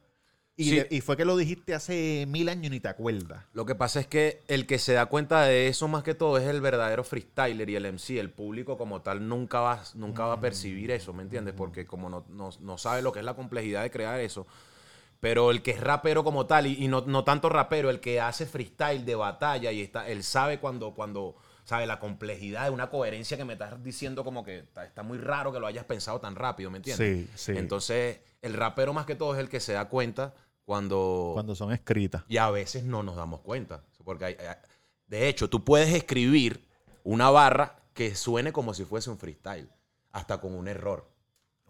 Y, fue que lo dijiste hace mil años y ni te acuerdas. Lo que pasa es que el que se da cuenta de eso más que todo es el verdadero freestyler y el MC. El público como tal nunca va, nunca va a percibir eso, ¿me entiendes? Porque como no, sabe lo que es la complejidad de crear eso. Pero el que es rapero como tal, y, no, no, tanto rapero, el que hace freestyle de batalla y está, él sabe cuando, cuando, sabe la complejidad de una coherencia que me estás diciendo como que está, muy raro que lo hayas pensado tan rápido, ¿me entiendes? Sí, sí. Entonces, el rapero más que todo es el que se da cuenta cuando... Cuando son escritas. Y a veces no nos damos cuenta. Porque hay, de hecho, tú puedes escribir una barra que suene como si fuese un freestyle, hasta con un error.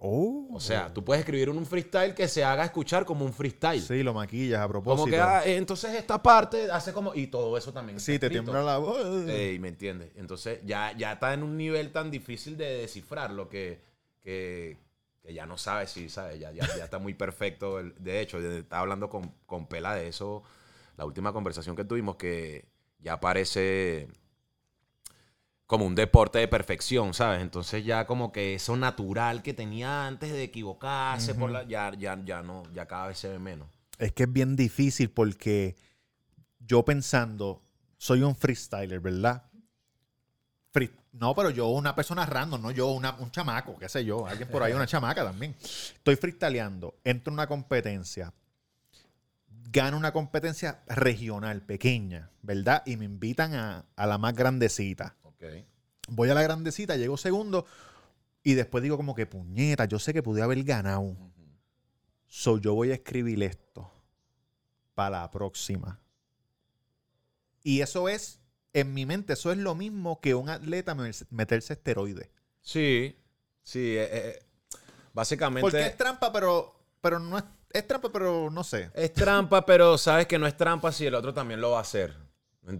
Oh. O sea, tú puedes escribir un freestyle que se haga escuchar como un freestyle. Sí, lo maquillas a propósito. Como que ah, entonces esta parte hace como. Y todo eso también. Sí, te tiembla la voz. Sí, ¿me entiendes? Entonces ya, ya está en un nivel tan difícil de descifrar lo que, que, que ya no sabe si, sabe, ya, ya, está muy perfecto. De hecho, estaba hablando con, con Pela de eso, la última conversación que tuvimos, que ya parece como un deporte de perfección, ¿sabes? Entonces ya como que eso natural que tenía antes de equivocarse, por la, ya, ya, ya no, ya cada vez se ve menos. Es que es bien difícil porque yo pensando, soy un freestyler, ¿verdad? no, pero yo, una persona random, no yo, una, un chamaco, qué sé yo, alguien por ahí, una chamaca también. Estoy freestyleando, entro en una competencia, gano una competencia regional, pequeña, ¿verdad? Y me invitan a, la más grandecita. Voy a la grandecita, llego segundo y después digo como que puñeta, yo sé que pude haber ganado. So yo voy a escribir esto para la próxima. Y eso es en mi mente eso es lo mismo que un atleta meterse esteroides. Sí, sí. Eh, eh, básicamente. Porque es trampa, pero, pero no es, es trampa, pero no sé. Es trampa, pero sabes que no es trampa si el otro también lo va a hacer.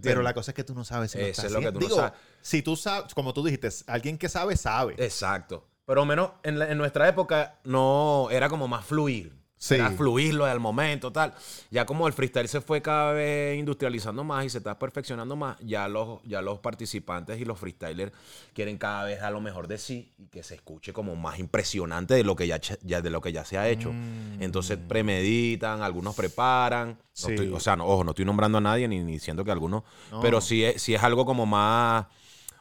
Pero la cosa es que tú no sabes si lo Eso es lo que tú no sabes. Si tú sabes, como tú dijiste, alguien que sabe, sabe. Exacto. Pero menos en, en nuestra época no era como más fluir. Sí. fluirlo al momento, tal. Ya como el freestyle se fue cada vez industrializando más y se está perfeccionando más, ya los, ya los participantes y los freestylers quieren cada vez a lo mejor de sí y que se escuche como más impresionante de lo que ya, de lo que ya se ha hecho. Mm. Entonces premeditan, algunos preparan. o sea, no, ojo, no estoy nombrando a nadie ni, diciendo que algunos, pero sí es, sí es algo como más...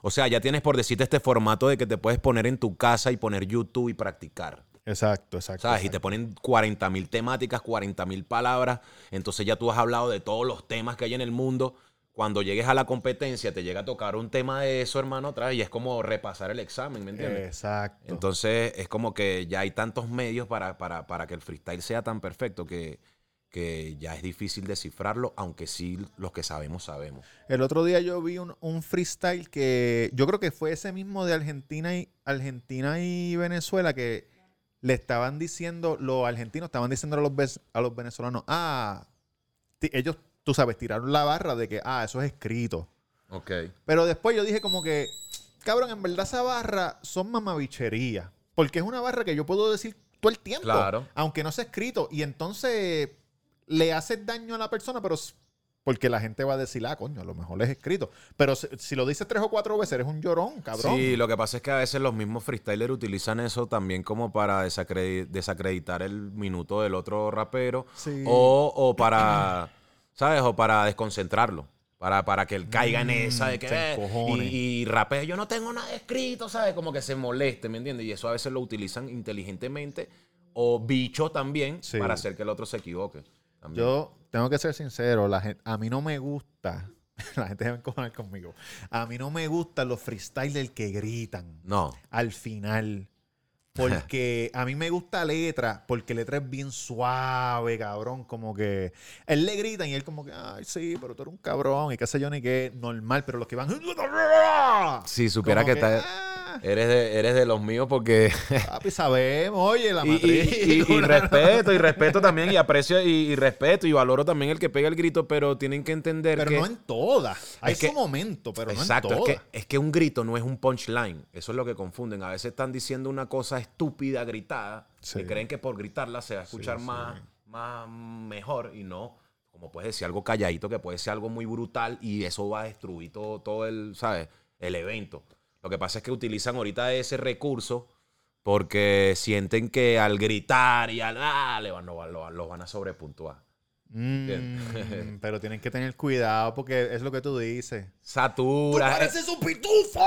O sea, ya tienes por decirte este formato de que te puedes poner en tu casa y poner YouTube y practicar. Exacto, exacto. ¿Sabes? Y te ponen 40 mil temáticas, 40 mil palabras. Entonces ya tú has hablado de todos los temas que hay en el mundo. Cuando llegues a la competencia, te llega a tocar un tema de eso, hermano, otra vez, y es como repasar el examen, ¿me entiendes? Exacto. Entonces es como que ya hay tantos medios para, para, que el freestyle sea tan perfecto que, que ya es difícil descifrarlo, aunque sí los que sabemos, sabemos. El otro día yo vi un, un, freestyle que yo creo que fue ese mismo de Argentina y, Argentina y Venezuela que le estaban diciendo, los argentinos estaban diciendo a los, a los venezolanos, ah, ellos, tú sabes, tiraron la barra de que, ah, eso es escrito. Ok. Pero después yo dije como que, cabrón, en verdad esa barra son mamabichería. Porque es una barra que yo puedo decir todo el tiempo. Claro. Aunque no sea escrito. Y entonces le haces daño a la persona, pero porque la gente va a decir, ah, coño, a lo mejor es escrito. Pero si, lo dices tres o cuatro veces, eres un llorón, cabrón. Sí, lo que pasa es que a veces los mismos freestylers utilizan eso también como para desacreditar el minuto del otro rapero. O, para, ¿sabes? O para desconcentrarlo. Para, para que él caiga en esa de que eh, y, y yo no tengo nada escrito, ¿sabes? Como que se moleste, ¿me entiendes? Y eso a veces lo utilizan inteligentemente o bicho también para hacer que el otro se equivoque. Yo tengo que ser sincero, la gente, a mí no me gusta, la gente debe encojonar conmigo, a mí no me gustan los freestylers que gritan. No. Al final. Porque a mí me gusta letra, porque letra es bien suave, cabrón. Como que él le grita y él como que, ay, sí, pero tú eres un cabrón y qué sé yo ni qué, normal, pero los que van... Sí, supiera que, está... Eres de, eres de los míos porque... Papi, sabemos, oye, la matriz. Y, respeto, y respeto también, y aprecio, y, respeto, y valoro también el que pega el grito, pero tienen que entender pero que... Pero no en todas. Hay su momento, pero no en todas. Es que, es que un grito no es un punchline. Eso es lo que confunden. A veces están diciendo una cosa estúpida, gritada, que creen que por gritarla se va a escuchar más, más mejor, y no como puedes decir algo calladito, que puede ser algo muy brutal y eso va a destruir todo, todo el, ¿sabes? el evento. Lo que pasa es que utilizan ahorita ese recurso porque sienten que al gritar y al ah, le van, lo, van a sobrepuntuar. Mm, pero tienen que tener cuidado porque es lo que tú dices. Satura. ¡Tú pareces un pitufo!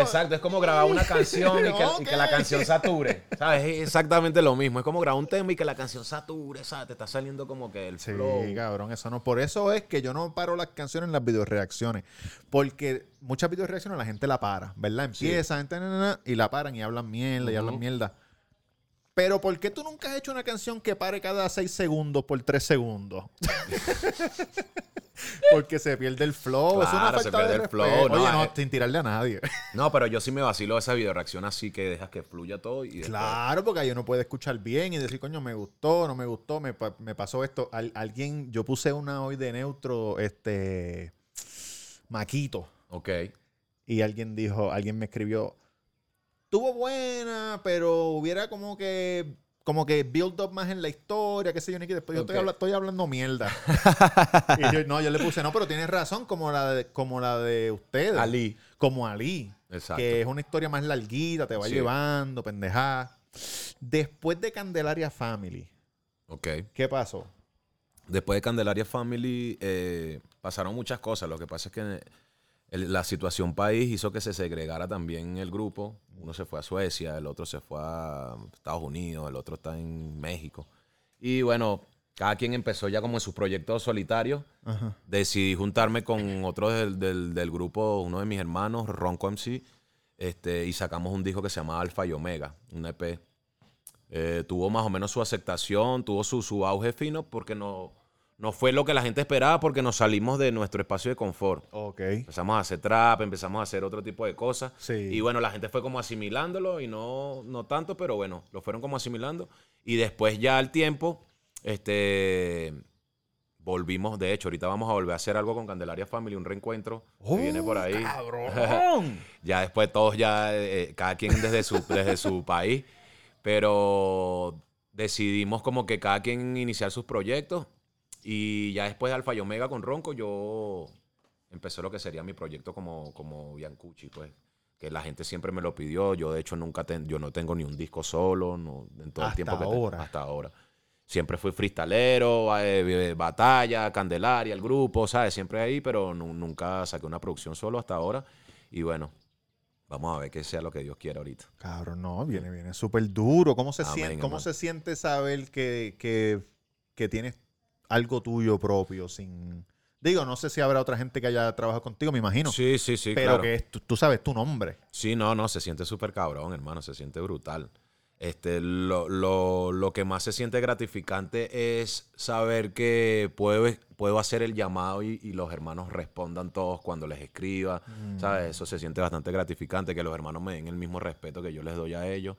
exacto, es como grabar una canción y, que, la canción sature. ¿Sabes? Es exactamente lo mismo. Es como grabar un tema y que la canción sature, ¿sabes? Te está saliendo como que el sí, flow. cabrón, eso no. Por eso es que yo no paro las canciones en las videoreacciones. Porque muchas videoreacciones la gente la para, ¿verdad? Empieza, y la paran y hablan mierda y hablan mierda. Pero ¿por qué tú nunca has hecho una canción que pare cada seis segundos por tres segundos? Porque se pierde el flow. es una falta de el flow. Oye, no, eh. sin tirarle a nadie. no, pero yo sí me vacilo esa videoreacción así que dejas que fluya todo. Y claro, porque ahí uno puede escuchar bien y decir, coño, me gustó, no me gustó, me, pasó esto. alguien, yo puse una hoy de neutro, este, Maquito. Ok. Y alguien dijo, alguien me escribió, Estuvo buena, pero hubiera como que como que build up más en la historia, qué sé yo, ni que después yo estoy, hablando mierda. y yo, no, yo le puse, no, pero tienes razón, como la de, como la de ustedes. Ali. Como Ali. Exacto. Que es una historia más larguita, te va llevando, pendejada. Después de Candelaria Family. Ok. ¿Qué pasó? Después de Candelaria Family eh, pasaron muchas cosas. Lo que pasa es que la situación país hizo que se segregara también el grupo. Uno se fue a Suecia, el otro se fue a Estados Unidos, el otro está en México. Y bueno, cada quien empezó ya como en sus proyectos solitarios. Decidí juntarme con otro del, grupo, uno de mis hermanos, Ronco MC, este, y sacamos un disco que se llama Alfa y Omega, un EP. Eh, tuvo más o menos su aceptación, tuvo su, su auge fino porque no no fue lo que la gente esperaba porque nos salimos de nuestro espacio de confort. Ok. Empezamos a hacer trap, empezamos a hacer otro tipo de cosas. Sí. Y bueno, la gente fue como asimilándolo y no, no tanto, pero bueno, lo fueron como asimilando. Y después ya al tiempo, este, volvimos, de hecho, ahorita vamos a volver a hacer algo con Candelaria Family, un reencuentro que viene por ahí. ¡Cabrón! ya después todos ya, eh, cada quien desde su, desde su país, pero decidimos como que cada quien iniciar sus proyectos y ya después de Alfa y Omega con Ronco, yo empecé lo que sería mi proyecto como, como Biancucci, pues. Que la gente siempre me lo pidió. Yo, de hecho, nunca yo no tengo ni un disco solo no, en todo el tiempo que ahora. hasta ahora. Siempre fui freestalero, eh, batalla, Candelaria, el grupo, ¿sabes? Siempre ahí, pero nunca saqué una producción solo hasta ahora. Y bueno, Vamos a ver que sea lo que Dios quiera ahorita. Cabrón, no, viene, viene súper duro. ¿Cómo se, siente, ¿cómo se siente saber que, que, que, tienes algo tuyo propio, sin... Digo, no sé si habrá otra gente que haya trabajado contigo, me imagino. Sí, sí, sí, Pero que tú, sabes tu nombre. Sí, no, no, se siente súper cabrón, hermano, se siente brutal. Este, lo, lo, lo, que más se siente gratificante es saber que puedo, puedo hacer el llamado y, los hermanos respondan todos cuando les escriba. Mm. ¿Sabes? Eso se siente bastante gratificante, que los hermanos me den el mismo respeto que yo les doy a ellos.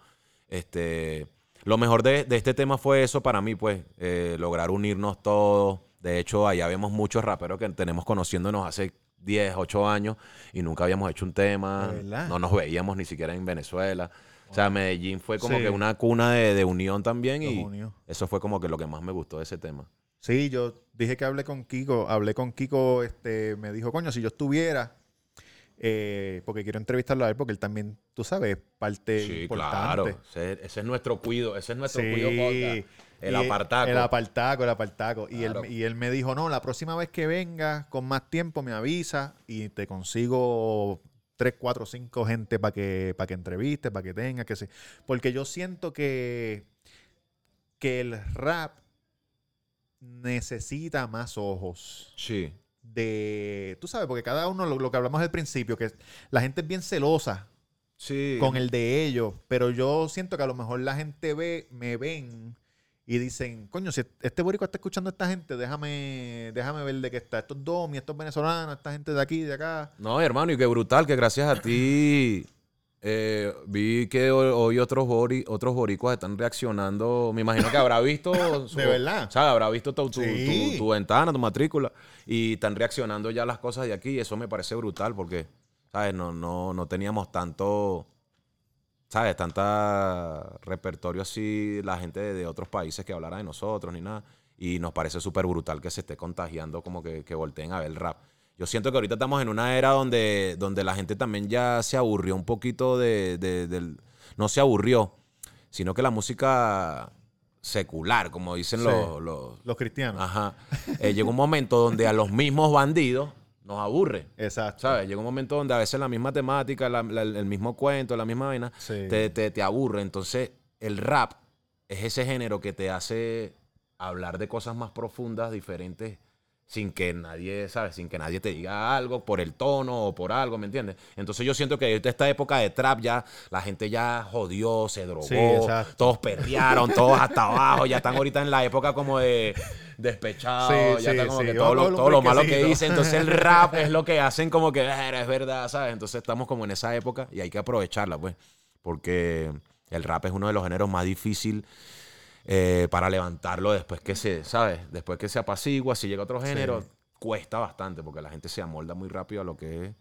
Este, lo mejor de, este tema fue eso para mí, pues, eh, lograr unirnos todos. De hecho, allá vemos muchos raperos que tenemos conociéndonos hace 10, 8 años y nunca habíamos hecho un tema. No nos veíamos ni siquiera en Venezuela. O sea, Medellín fue como que una cuna de, unión también y eso fue como que lo que más me gustó de ese tema. Sí, yo dije que hablé con Kiko, hablé con Kiko, este, me dijo, coño, si yo estuviera eh, porque quiero entrevistarlo a él porque él también, tú sabes, parte sí, Claro, ese, es nuestro cuido, ese es nuestro cuido El apartaco. El apartaco, el apartaco. Y, él, y él me dijo, no, la próxima vez que vengas con más tiempo me avisa y te consigo tres, cuatro, cinco gente para que, para que entrevistes, para que tengas, que sé. Porque yo siento que, que el rap necesita más ojos. Sí de, tú sabes, porque cada uno, lo, que hablamos al principio, que la gente es bien celosa con el de ellos, pero yo siento que a lo mejor la gente ve, me ven y dicen, coño, si este borico está escuchando a esta gente, déjame, déjame ver de qué está. Estos domi, estos venezolanos, esta gente de aquí, de acá. No, hermano, y qué brutal que gracias a ti Eh, vi que hoy otros, otros boricuas están reaccionando. Me imagino que habrá visto. de verdad. ¿sabes? Habrá visto tu, tu, ventana, tu matrícula. Y están reaccionando ya las cosas de aquí. Y eso me parece brutal porque, ¿sabes? No, no, no teníamos tanto. ¿Sabes? Tanta repertorio así, la gente de, otros países que hablara de nosotros ni nada. Y nos parece súper brutal que se esté contagiando, como que, que volteen a ver el rap. Yo siento que ahorita estamos en una era donde, donde la gente también ya se aburrió un poquito de, del... No se aburrió, sino que la música secular, como dicen los, los, cristianos. Ajá. Eh, llegó un momento donde a los mismos bandidos nos aburre. Exacto. ¿Sabes? Llega un momento donde a veces la misma temática, el mismo cuento, la misma vaina, te, te, te aburre. Entonces, el rap es ese género que te hace hablar de cosas más profundas, diferentes sin que nadie, ¿sabes? Sin que nadie te diga algo por el tono o por algo, ¿me entiendes? Entonces yo siento que esta época de trap ya la gente ya jodió, se drogó, todos perrearon, todos hasta abajo, ya están ahorita en la época como de despechados, ya está como que todo, lo, malo que dicen, entonces el rap es lo que hacen como que es verdad, ¿sabes? Entonces estamos como en esa época y hay que aprovecharla, pues, porque el rap es uno de los géneros más difíciles eh, para levantarlo después que se, ¿sabes? Después que se apacigua, si llega otro género, cuesta bastante porque la gente se amolda muy rápido a lo que es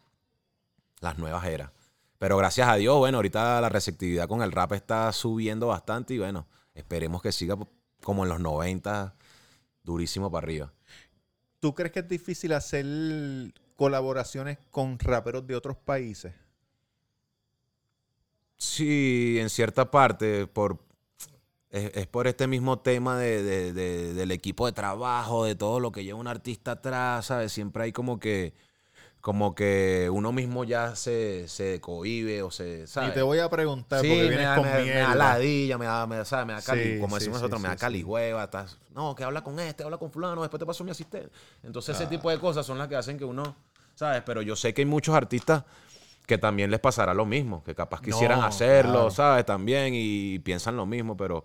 las nuevas eras. Pero gracias a Dios, bueno, ahorita la receptividad con el rap está subiendo bastante y bueno, esperemos que siga como en los 90, durísimo para arriba. ¿Tú crees que es difícil hacer colaboraciones con raperos de otros países? Sí, en cierta parte, por, es, por este mismo tema de, del equipo de trabajo, de todo lo que lleva un artista atrás, ¿sabes? Siempre hay como que como que uno mismo ya se, se cohibe o se, ¿sabes? Y te voy a preguntar, porque vienes me, con me, me da ladilla, me da, me, ¿sabes? Me da cali, como decimos nosotros, me da calihueva, estás, no, que habla con este, habla con fulano, después te paso mi asistente. Entonces ese ah. tipo de cosas son las que hacen que uno, ¿sabes? Pero yo sé que hay muchos artistas que también les pasará lo mismo, que capaz quisieran hacerlo, ¿sabes? También y piensan lo mismo, pero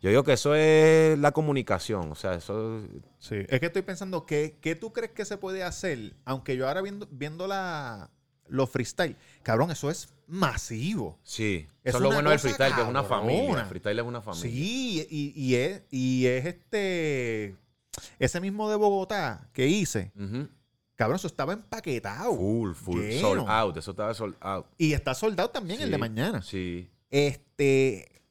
yo digo que eso es la comunicación, o sea, eso... Sí, es que estoy pensando, ¿qué, qué tú crees que se puede hacer? Aunque yo ahora viendo, viendo la, los freestyle, cabrón, eso es masivo. Sí, eso es lo bueno del freestyle, que es una familia. El freestyle es una familia. Sí, y, es, y es este... Ese mismo de Bogotá que hice... Cabrón, eso estaba empaquetado. Full, full. Sold out. Eso estaba sold out. Y está soldado también el de mañana. Sí. Este.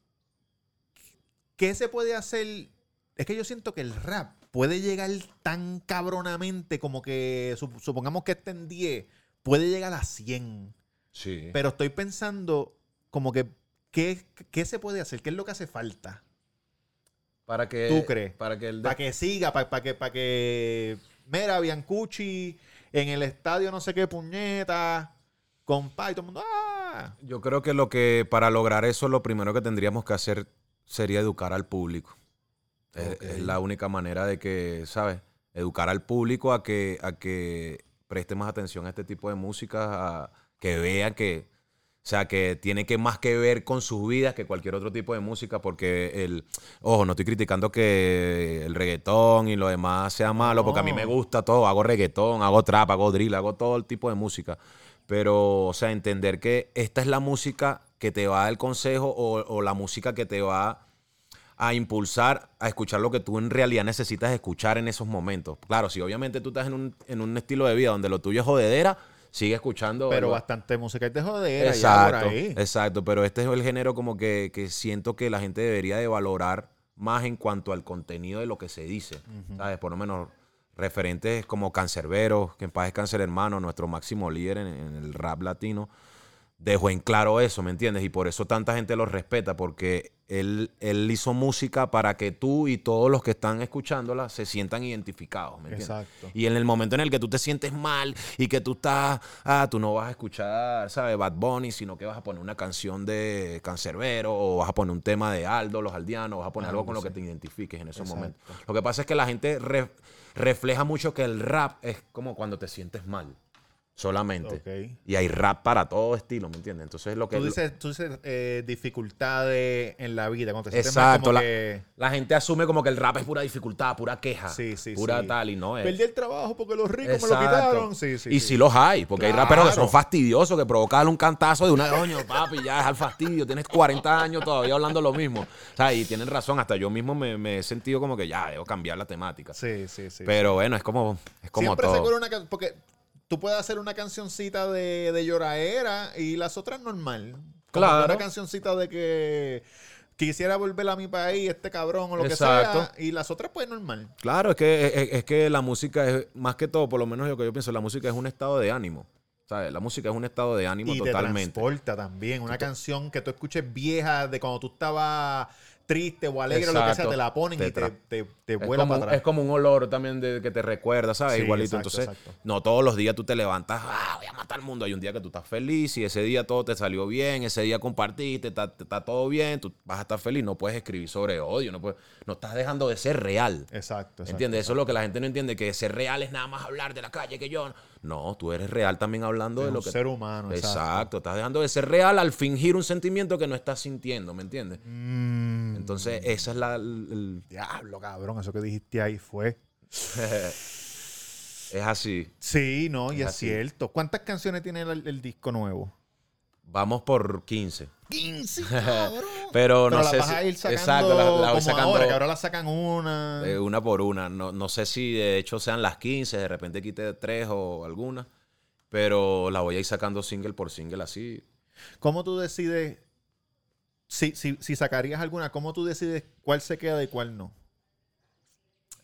¿Qué se puede hacer? Es que yo siento que el rap puede llegar tan cabronamente como que, supongamos que esté en 10, puede llegar a 100. Sí. Pero estoy pensando como que, ¿qué, ¿qué se puede hacer? ¿Qué es lo que hace falta? Para que... ¿Tú crees? Para que, para que siga, para, para que... Para que Mira, Biancucci en el estadio no sé qué puñeta, compa y todo el mundo. ¡ah! Yo creo que lo que para lograr eso lo primero que tendríamos que hacer sería educar al público. Es, la única manera de que, ¿sabes? Educar al público a que, a que preste más atención a este tipo de música, a que vea que, o sea, que tiene que más que ver con sus vidas que cualquier otro tipo de música, porque el, ojo, no estoy criticando que el reggaetón y lo demás sea malo, porque a mí me gusta todo, hago reggaetón, hago trap, hago drill, hago todo el tipo de música. Pero, o sea, entender que esta es la música que te va a dar el consejo o, o la música que te va a impulsar a escuchar lo que tú en realidad necesitas escuchar en esos momentos. Claro, si obviamente tú estás en un, en un estilo de vida donde lo tuyo es jodedera, sigue escuchando. Pero bastante música de joder. Exacto, exacto. Pero este es el género como que, siento que la gente debería de valorar más en cuanto al contenido de lo que se dice. ¿Sabes? Por lo menos referentes como Cancerbero, que en paz es Cáncer Hermano, nuestro máximo líder en el rap latino dejó en claro eso, ¿me entiendes? Y por eso tanta gente lo respeta, porque él, él hizo música para que tú y todos los que están escuchándola se sientan identificados, ¿me entiendes? Exacto. Y en el momento en el que tú te sientes mal y que tú estás, ah, tú no vas a escuchar, ¿sabes? Bad Bunny, sino que vas a poner una canción de Cancerbero o vas a poner un tema de Aldo, Los Aldeanos, vas a poner algo con lo que te identifiques en esos momentos. Lo que pasa es que la gente refleja mucho que el rap es como cuando te sientes mal. Solamente. Y hay rap para todo estilo, ¿me entiendes? Entonces lo que... Tú dices, tú dices eh, dificultades en la vida. Cuando te Exacto. Como la, que... la, gente asume como que el rap es pura dificultad, pura queja. Sí, sí, pura tal y no es. Perdí el trabajo porque los ricos me lo quitaron. Sí, sí, y sí, los hay, porque hay raperos que son fastidiosos, que provocan un cantazo de una coño, papi, ya es al fastidio. Tienes 40 años todavía hablando lo mismo. O sea, y tienen razón. Hasta yo mismo me, he sentido como que ya, debo cambiar la temática. Sí, sí, sí. Pero bueno, es como, es como Siempre todo. Se una, porque tú puedes hacer una cancioncita de, de lloraera y las otras normal. claro. Una cancioncita de que quisiera volver a mi país, este cabrón o lo que sea, y las otras pues normal. Claro, es que, es, que la música es, más que todo, por lo menos lo que yo pienso, la música es un estado de ánimo. ¿sabes? La música es un estado de ánimo y totalmente. Te transporta también. Una canción que tú escuches vieja de cuando tú estabas triste o alegre o lo que sea, te la ponen y te, te, te vuelan para atrás. Es como un olor también de que te recuerda, ¿sabes? Igualito. Entonces, no todos los días tú te levantas, ah, voy a matar al mundo. Hay un día que tú estás feliz y ese día todo te salió bien, ese día compartiste, está, está todo bien, tú vas a estar feliz. No puedes escribir sobre odio, no, puedes, no estás dejando de ser real. Exacto. ¿Entiendes? Eso es lo que la gente no entiende, que ser real es nada más hablar de la calle que yo. No, tú eres real también hablando de, lo que... ser humano. Exacto. Estás dejando de ser real al fingir un sentimiento que no estás sintiendo, ¿me entiendes? Mm. Entonces, esa es la... Diablo, cabrón, eso que dijiste ahí fue... es así. Sí, no, y es, cierto. ¿Cuántas canciones tiene el, disco nuevo? Vamos por 15. 15, cabrón. Pero no sé si. exacto, la, voy sacando. Ahora, que ahora la sacan una. Eh, una por una. No, no, sé si de hecho sean las 15, de repente quite tres o alguna. Pero la voy a ir sacando single por single así. ¿Cómo tú decides? Si, si, si sacarías alguna, ¿cómo tú decides cuál se queda y cuál no?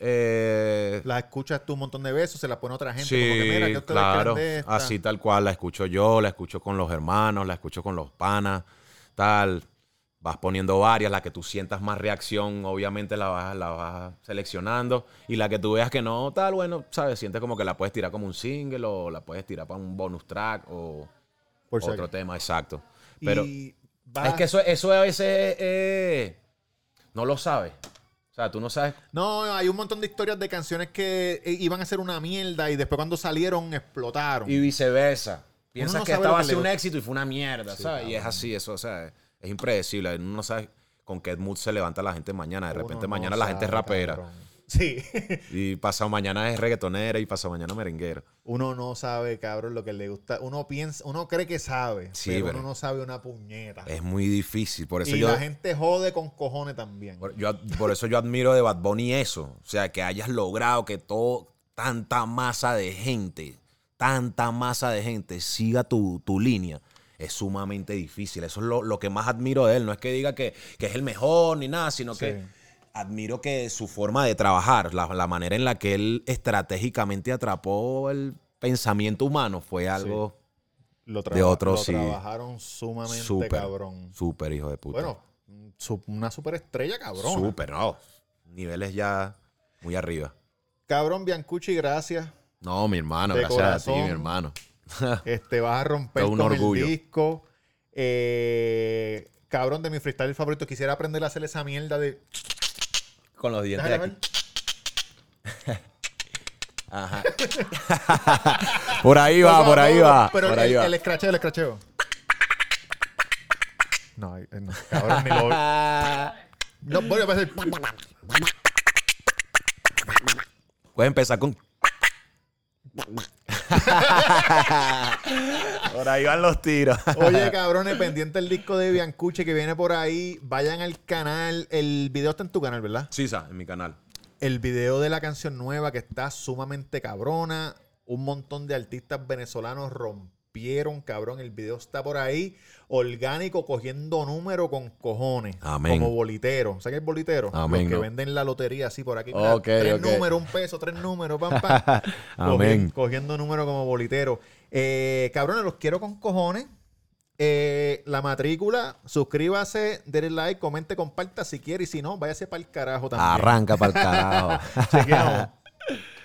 Eh, la escuchas tú un montón de veces, se la pone otra gente. Sí, claro. Así tal cual, la escucho yo, la escucho con los hermanos, la escucho con los panas, tal. Vas poniendo varias, la que tú sientas más reacción, obviamente la vas, la vas seleccionando. Y la que tú veas que no, tal, bueno, ¿sabes? Sientes como que la puedes tirar como un single o la puedes tirar para un bonus track o otro tema, exacto. Pero es que eso, eso a veces eh, no lo sabes. O sea, tú no sabes. No, hay un montón de historias de canciones que eh, iban a ser una mierda y después cuando salieron explotaron. Y viceversa. Piensas que estaba a un éxito y fue una mierda, ¿sabes? Y es así, eso, o sea, es impredecible. Uno no sabe con qué mood se levanta la gente mañana. De repente mañana la gente es rapera. Sí. y pasado mañana es reggaetonera y pasado mañana merenguero. Uno no sabe, cabrón, lo que le gusta. Uno piensa, uno cree que sabe, pero, uno no sabe una puñeta. Es muy difícil. Por eso y yo, la gente jode con cojones también. Por, yo, por eso yo admiro de Bad Bunny eso. O sea, que hayas logrado que todo, tanta masa de gente, tanta masa de gente siga tu, línea es sumamente difícil. Eso es lo, que más admiro de él. No es que diga que, es el mejor ni nada, sino que admiro que su forma de trabajar, la, manera en la que él estratégicamente atrapó el pensamiento humano fue algo de otro lo trabajaron sumamente cabrón. Súper hijo de puta. Bueno, una super estrella cabrón. Súper, no. Niveles ya muy arriba. Cabrón, Biancucci, gracias. No, mi hermano, gracias a ti, mi hermano. este, vas a romper un con orgullo. el disco. Eh, cabrón, de mi freestyle favorito. Quisiera aprender a hacer esa mierda de con los dientes aquí. Ajá. por ahí va, por ahí va. Pero por ahí el, va. el escracheo, el escracheo. No, no, cabrón, ni lo. No, voy a hacer. Puedes empezar con. por ahí van los tiros. Oye, cabrones, pendiente el disco de Biancuche que viene por ahí. Vayan al canal. El video está en tu canal, ¿verdad? Sí, en mi canal. El video de la canción nueva que está sumamente cabrona. Un montón de artistas venezolanos rompieron, cabrón. El video está por ahí orgánico cogiendo número con cojones. Amén. Como bolitero. ¿Sabes qué es bolitero? Amén. Los que venden la lotería así por aquí. tres números, un peso, tres números, pam, pam. Amén. Cogiendo, número como bolitero. Eh, cabrones, los quiero con cojones. Eh, la matrícula, suscríbase, denle like, comente, comparta si quiere y si no, váyase para el carajo también. Arranca para el carajo.